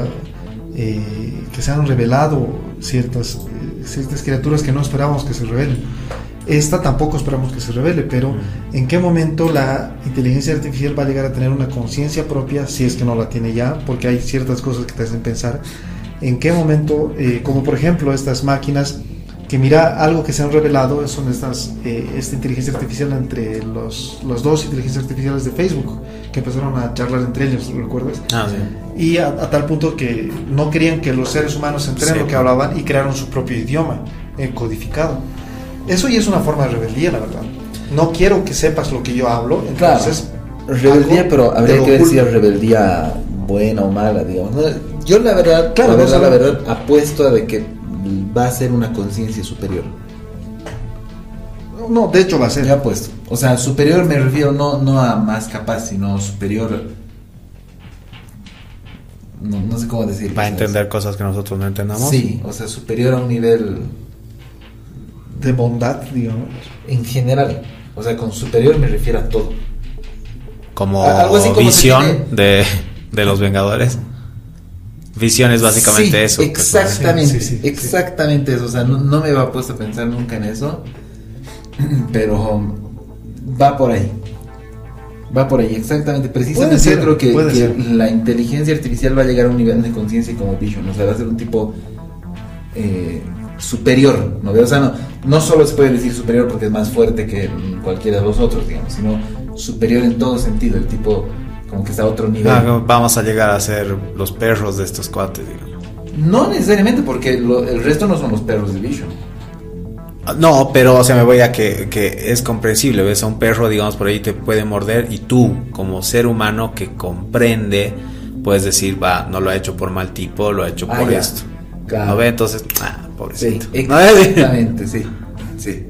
eh, que se han revelado ciertas, eh, ciertas criaturas que no esperábamos que se revelen. Esta tampoco esperamos que se revele, pero ¿en qué momento la inteligencia artificial va a llegar a tener una conciencia propia, si es que no la tiene ya? Porque hay ciertas cosas que te hacen pensar. ¿En qué momento, eh, como por ejemplo estas máquinas, que mira algo que se han revelado, son estas, eh, esta inteligencia artificial entre los, los dos inteligencias artificiales de Facebook, que empezaron a charlar entre ellos, ¿recuerdas? Ah, sí. Y a, a tal punto que no querían que los seres humanos entendieran Sí. lo que hablaban y crearon su propio idioma eh, codificado. Eso ya es una forma de rebeldía, la verdad. No quiero que sepas lo que yo hablo, Claro, entonces... rebeldía, pero habría que es rebeldía buena o mala, digamos. No, Yo la verdad, Claro, la no verdad, la verdad, apuesto a de que va a ser una conciencia superior. No, de hecho va a ser. Yo apuesto. O sea, superior me refiero no, no a más capaz, sino superior. No, no sé cómo decir. Para entender cosas que nosotros no entendamos. Sí, o sea, superior a un nivel De bondad, digamos. en general. O sea, con superior me refiero a todo. Como Algo así como se visión tiene- de, de los Vengadores. Visión es básicamente Sí, eso. que Exactamente, Sí, sí, sí, sí. exactamente eso. O sea, no, no me va puesto a pensar nunca en eso. Pero um, va por ahí. Va por ahí, exactamente. Precisamente ser, yo creo que, la inteligencia artificial va a llegar a un nivel de conciencia como Vision. O sea, va a ser un tipo eh, superior. ¿no? O sea, no, no solo se puede decir superior porque es más fuerte que cualquiera de los otros, digamos, sino superior en todo sentido. El tipo como que está a otro nivel. Ah, vamos a llegar a ser los perros de estos cuates, digamos. No necesariamente, porque lo- el resto no son los perros de Vision. No, pero o sea, me voy a que, que es comprensible, ves a un perro, digamos, por ahí te puede morder y tú, como ser humano que comprende, puedes decir, va, no lo ha hecho por mal tipo, lo ha hecho Ah, por ya. esto. Claro. ¿No ve? Entonces, ah, Sí, pobrecito. exactamente, sí, sí.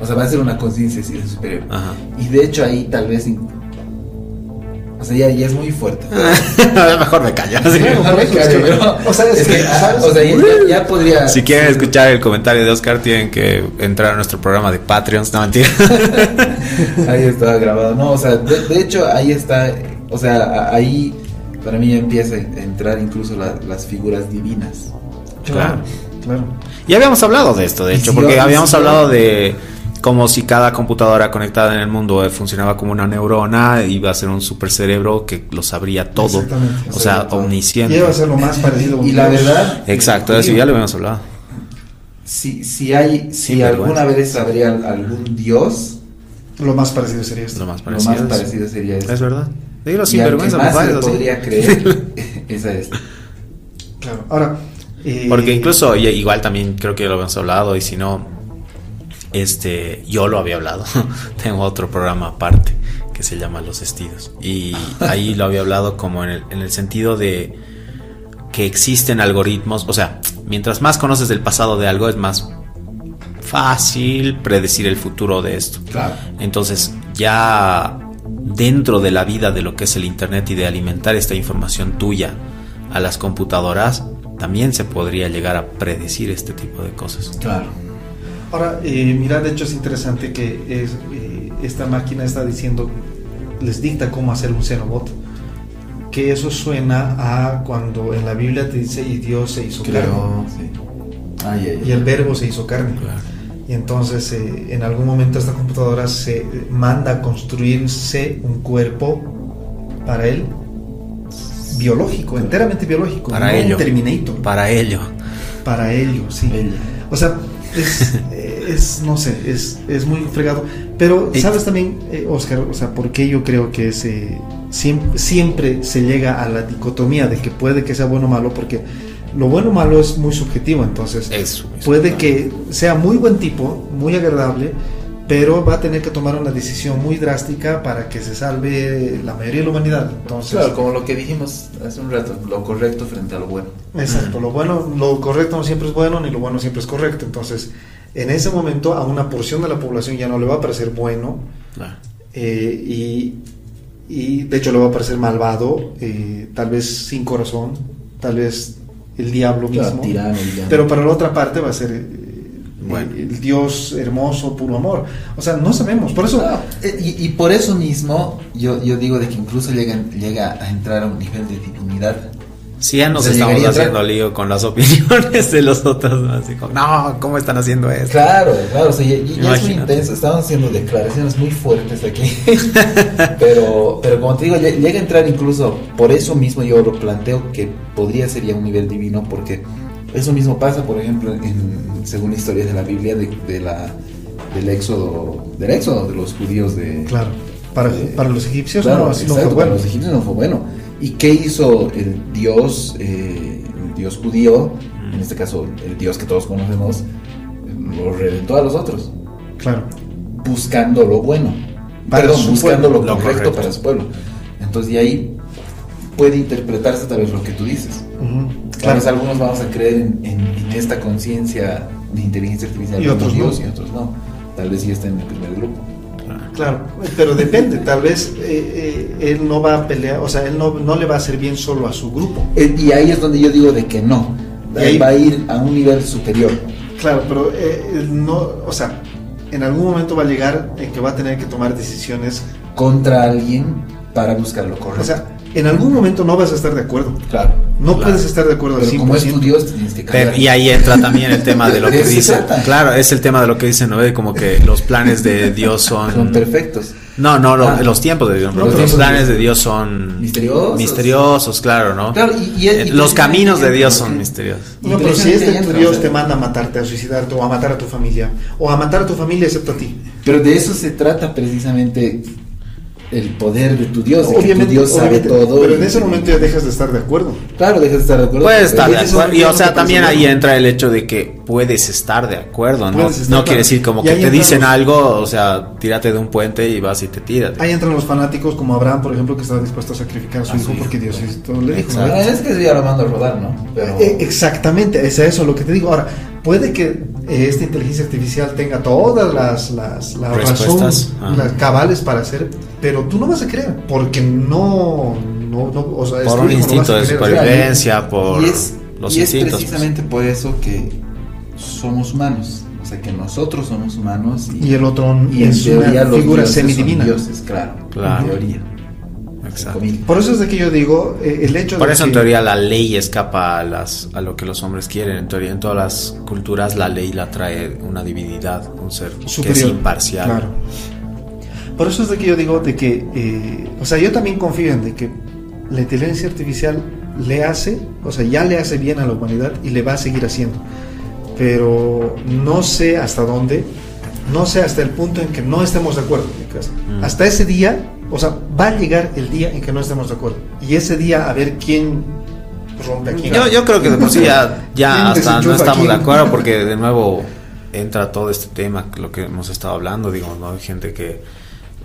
O sea, va a ser una conciencia sí, superior. Ajá. Y de hecho ahí tal vez... O sea, ya, ya es muy fuerte. Mejor me callo. sí. Claro, No me por eso es callo, que- pero- o sea, es que, ah, ¿sabes? o sea, ya, podría... Si quieren escuchar el comentario de Oscar, tienen que entrar a nuestro programa de Patreons. No, mentira. Ahí estaba grabado. No, o sea, de, de hecho ahí está, o sea, ahí para mí ya empieza a entrar incluso la- las figuras divinas. Claro, claro. Ya habíamos hablado de esto, de hecho, si porque yo- habíamos si yo- hablado de como si cada computadora conectada en el mundo eh, funcionaba como una neurona, iba a ser un super cerebro que lo sabría todo. Exactamente. O sea, omnisciente. A ser lo más parecido a un Y la verdad... Exacto, de eso ya lo habíamos hablado. Si, si hay, si Sí, alguna vez habría algún dios, Lo más parecido sería esto. Lo más lo parecido. más es- parecido sería eso. Es verdad. Dilo y sin vergüenza, más se es podría creer es a este. Claro. Ahora. Eh, Porque incluso, igual también creo que lo habíamos hablado, y si no, este, yo lo había hablado. Tengo otro programa aparte que se llama Los Estidos. Y ahí lo había hablado como en el, en el sentido de que existen algoritmos, o sea, mientras más conoces del pasado de algo, es más fácil predecir el futuro de esto. Claro. Entonces, ya dentro de la vida de lo que es el Internet y de alimentar esta información tuya a las computadoras, también se podría llegar a predecir este tipo de cosas. Claro. Ahora, eh, mira, de hecho es interesante que es, eh, esta máquina está diciendo, les dicta cómo hacer un Xenobot. Que eso suena a cuando en la Biblia te dice y Dios se hizo carne. Sí. Ay, ay, Y el verbo se hizo carne. Y entonces eh, en algún momento esta computadora se manda a construirse un cuerpo para él biológico, enteramente biológico, Para no ello. Terminator. Para ello. Para ello, sí. O sea, es, es, no sé, es, es muy fregado. Pero, ¿sabes también, eh, Oscar? O sea, por qué yo creo que ese, siempre, siempre se llega a la dicotomía de que puede que sea bueno o malo, porque lo bueno o malo es muy subjetivo, entonces Eso. puede que sea muy buen tipo, muy agradable, pero va a tener que tomar una decisión muy drástica para que se salve la mayoría de la humanidad. Entonces, Claro, como lo que dijimos hace un rato, lo correcto frente a lo bueno. Exacto, lo bueno, lo correcto no siempre es bueno, ni lo bueno siempre es correcto. Entonces, en ese momento a una porción de la población ya no le va a parecer bueno Claro. eh, y, y de hecho le va a parecer malvado, eh, tal vez sin corazón, tal vez el diablo Claro, mismo. tirano, villano. Pero para la otra parte va a ser eh, Bueno. el, Dios hermoso, puro amor. O sea, no sabemos. Por eso, Ah, eh, y, y por eso mismo yo, yo digo de que incluso llega, llega a entrar a un nivel de divinidad. Sí, ya nos estamos haciendo lío con las opiniones de los otros. ¿no? Así como, no, ¿cómo están haciendo esto? Claro, claro, o sea, ya, ya es muy intenso. Estaban haciendo declaraciones muy fuertes aquí. pero, pero como te digo, lle- llega a entrar incluso, por eso mismo yo lo planteo que podría ser ya un nivel divino, porque eso mismo pasa, por ejemplo, en, según historias de la Biblia, de, de la, del éxodo, del éxodo de los judíos de, claro, para, para los egipcios Claro, no, fue para bueno. los egipcios no fue bueno. ¿Y qué hizo el dios, eh, el dios judío, en este caso el dios que todos conocemos, lo reventó a los otros, Claro. buscando lo bueno, Para perdón, buscando pueblo, lo lo correcto, para su pueblo. Entonces, de ahí puede interpretarse tal vez lo que tú dices. Claro. algunos vamos a creer en, en- en esta conciencia de inteligencia artificial Y otros no. Dios y otros no. Tal vez sí está en el primer grupo. Claro, pero depende, tal vez eh, eh, él no va a pelear, o sea, él no, no le va a hacer bien solo a su grupo. Eh, Y ahí es donde yo digo de que no. Y ahí- va a ir a un nivel superior. Claro, pero eh, él no, o sea, en algún momento va a llegar en que va a tener que tomar decisiones, contra alguien para buscar lo correcto. o sea, en algún momento no vas a estar de acuerdo, claro. no Claro. puedes estar de acuerdo Pero como es tu 100%. Dios, te tienes que Pero- callar. y ahí entra también el tema de lo que dice. Claro, es el tema de lo que dice Noé, como que los planes de Dios son. Son perfectos. No, no, lo- Ah. los tiempos de Dios, Los planes de Dios son Misteriosos. misteriosos, claro, ¿no? Claro, y, y- Eh, y los caminos de Dios son misteriosos. No, pero si este tu Dios te manda a matarte, a suicidarte o a matar a tu familia, o a matar a tu familia excepto a ti. Pero de eso se trata precisamente el poder de tu Dios. De que tu Dios sabe todo. pero en ese momento ya dejas de estar de acuerdo. Claro, dejas de estar de acuerdo. Puedes estar de acuerdo. Y o sea, también ahí entra el hecho de que puedes estar de acuerdo, ¿no? No quiere decir como que te dicen los- algo, o sea, tírate de un puente y vas y te tiras. Ahí entran los fanáticos como Abraham, por ejemplo, que estaba dispuesto a sacrificar a su A su hijo hijo. porque Dios le dijo. ¿no? Es que ya lo mando a rodar, ¿no? Pero. Eh, exactamente, es eso lo que te digo. Ahora, puede que eh, esta inteligencia artificial tenga todas las, las, la razón, Respuestas, ah. las cabales para hacer, pero tú no vas a creer, porque no, no, no o sea, Por un no instinto a de supervivencia, por y es, los y es pues. precisamente por eso que somos humanos. O sea, que nosotros somos humanos y, Y el otro y en es teoría una los figura dioses son semidivina. dioses, claro. Claro. En teoría. Exacto. Por eso es de que yo digo, eh, el hecho Por de eso en que- teoría la ley escapa a las a lo que los hombres quieren. En teoría en todas las culturas la ley la trae una divinidad, un ser que es imparcial. Claro. Por eso es de que yo digo de que, eh, o sea, yo también confío en de que la inteligencia artificial le hace, o sea, ya le hace bien a la humanidad y le va a seguir haciendo. Pero no sé hasta dónde, no sé hasta el punto en que no estemos de acuerdo. Mm. Hasta ese día, o sea, va a llegar el día en que no estemos de acuerdo. Y ese día a ver quién rompe aquí. Yo, yo creo que de por sí ya, ya ¿Quién hasta no estamos de acuerdo porque de nuevo entra todo este tema, lo que hemos estado hablando, digamos, ¿no? Hay gente que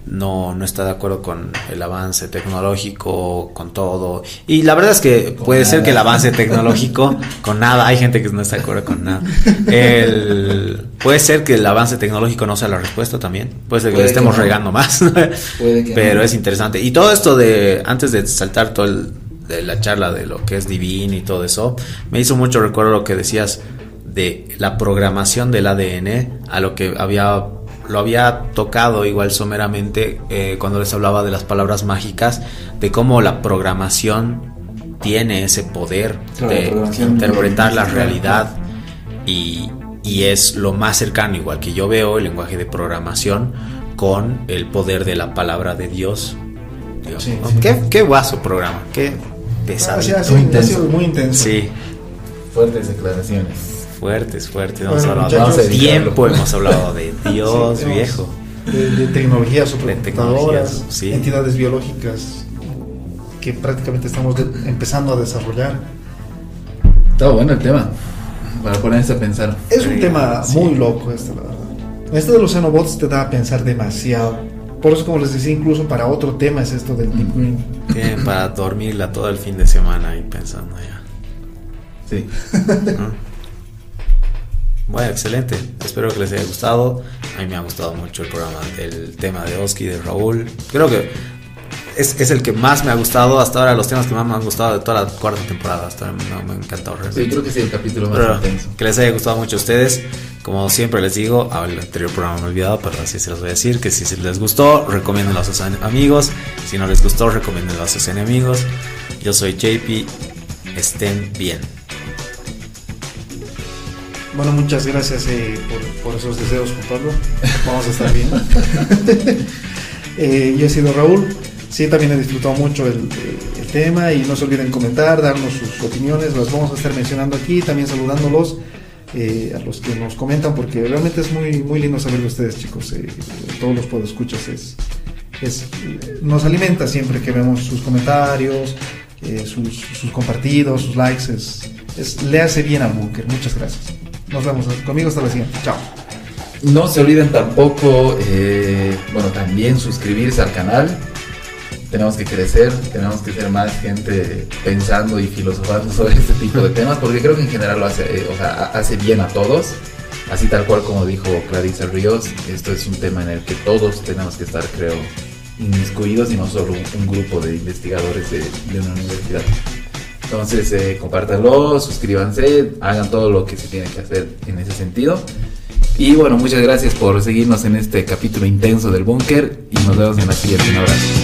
no, no está de acuerdo con el avance tecnológico, con todo. Y la verdad es que Con puede ser que el avance tecnológico, con nada, hay gente que no está de acuerdo con nada. El- puede ser que el avance tecnológico no sea la respuesta también. Puede ser que Puede le estemos que no. regando más. Puede que Pero no. es interesante. Y todo esto de, antes de saltar todo el, de la charla de lo que es divino y todo eso, me hizo mucho recuerdo lo que decías de la programación del ADN a lo que había lo había tocado igual someramente eh, cuando les hablaba de las palabras mágicas de cómo la programación tiene ese poder Claro, de interpretar la realidad y, y es lo más cercano, igual que yo veo el lenguaje de programación con el poder de la palabra de Dios digamos. Sí, ¿no? sí. Qué, qué guaso programa, qué pesado. Intenso. muy intenso. Sí, Fuertes declaraciones. Fuertes, fuertes. Bueno, Hemos hablado muchachos, de tiempo, hemos hablado de Dios, Sí, viejo. De, de tecnologías De supercomputadoras, tecnologías, sí. entidades biológicas que prácticamente estamos de- empezando a desarrollar. Está bueno el tema. Para ponerse a pensar. Es un Sí, tema sí. muy loco este, la verdad. Este de los xenobots te da a pensar demasiado. Por eso, como les decía, incluso para otro tema es esto del Deep Green. Tienen para dormirla todo el fin de semana y pensando ya. Sí. ¿no? Bueno, excelente. Espero que les haya gustado. A mí me ha gustado mucho el programa, el tema de Oski, de Raúl. Creo que es, es el que más me ha gustado hasta ahora, los temas que más me han gustado de toda la cuarta temporada. Hasta ahora me, me ha encantado. Sí, creo que sí, el capítulo más Pero intenso. que les haya gustado mucho a ustedes. Como siempre les digo, al anterior programa me he olvidado, pero así se los voy a decir, que si les gustó, recomiéndenlo a sus amigos. Si no les gustó, recomiéndenlo a sus enemigos. Yo soy JP, estén bien. Bueno, muchas gracias eh, por, por esos deseos, Juan Pablo. Vamos a estar bien. Eh, yo he sido Raúl. Sí, también he disfrutado mucho el, el tema y no se olviden comentar, darnos sus opiniones. Las vamos a estar mencionando aquí, también saludándolos eh, a los que nos comentan, porque realmente es muy, muy lindo saber de ustedes, chicos. Eh, todos los podescuchas es, es, nos alimenta siempre que vemos sus comentarios, eh, sus, sus compartidos, sus likes. Es, es- le hace bien al búnker. Muchas gracias. Nos vemos conmigo hasta la siguiente. Chao. No se olviden tampoco, eh, bueno, también suscribirse al canal. Tenemos que crecer, tenemos que ser más gente pensando y filosofando sobre este tipo de temas, porque creo que en general lo hace, eh, o sea, ha- hace bien a todos. Así tal cual como dijo Clarisa Ríos, esto es un tema en el que todos tenemos que estar, creo, inmiscuidos y no solo un, grupo de investigadores de una universidad. Entonces, eh, compártanlo, suscríbanse, hagan todo lo que se tiene que hacer en ese sentido. Y bueno, muchas gracias por seguirnos en este capítulo intenso del búnker y nos vemos en la siguiente. Un abrazo.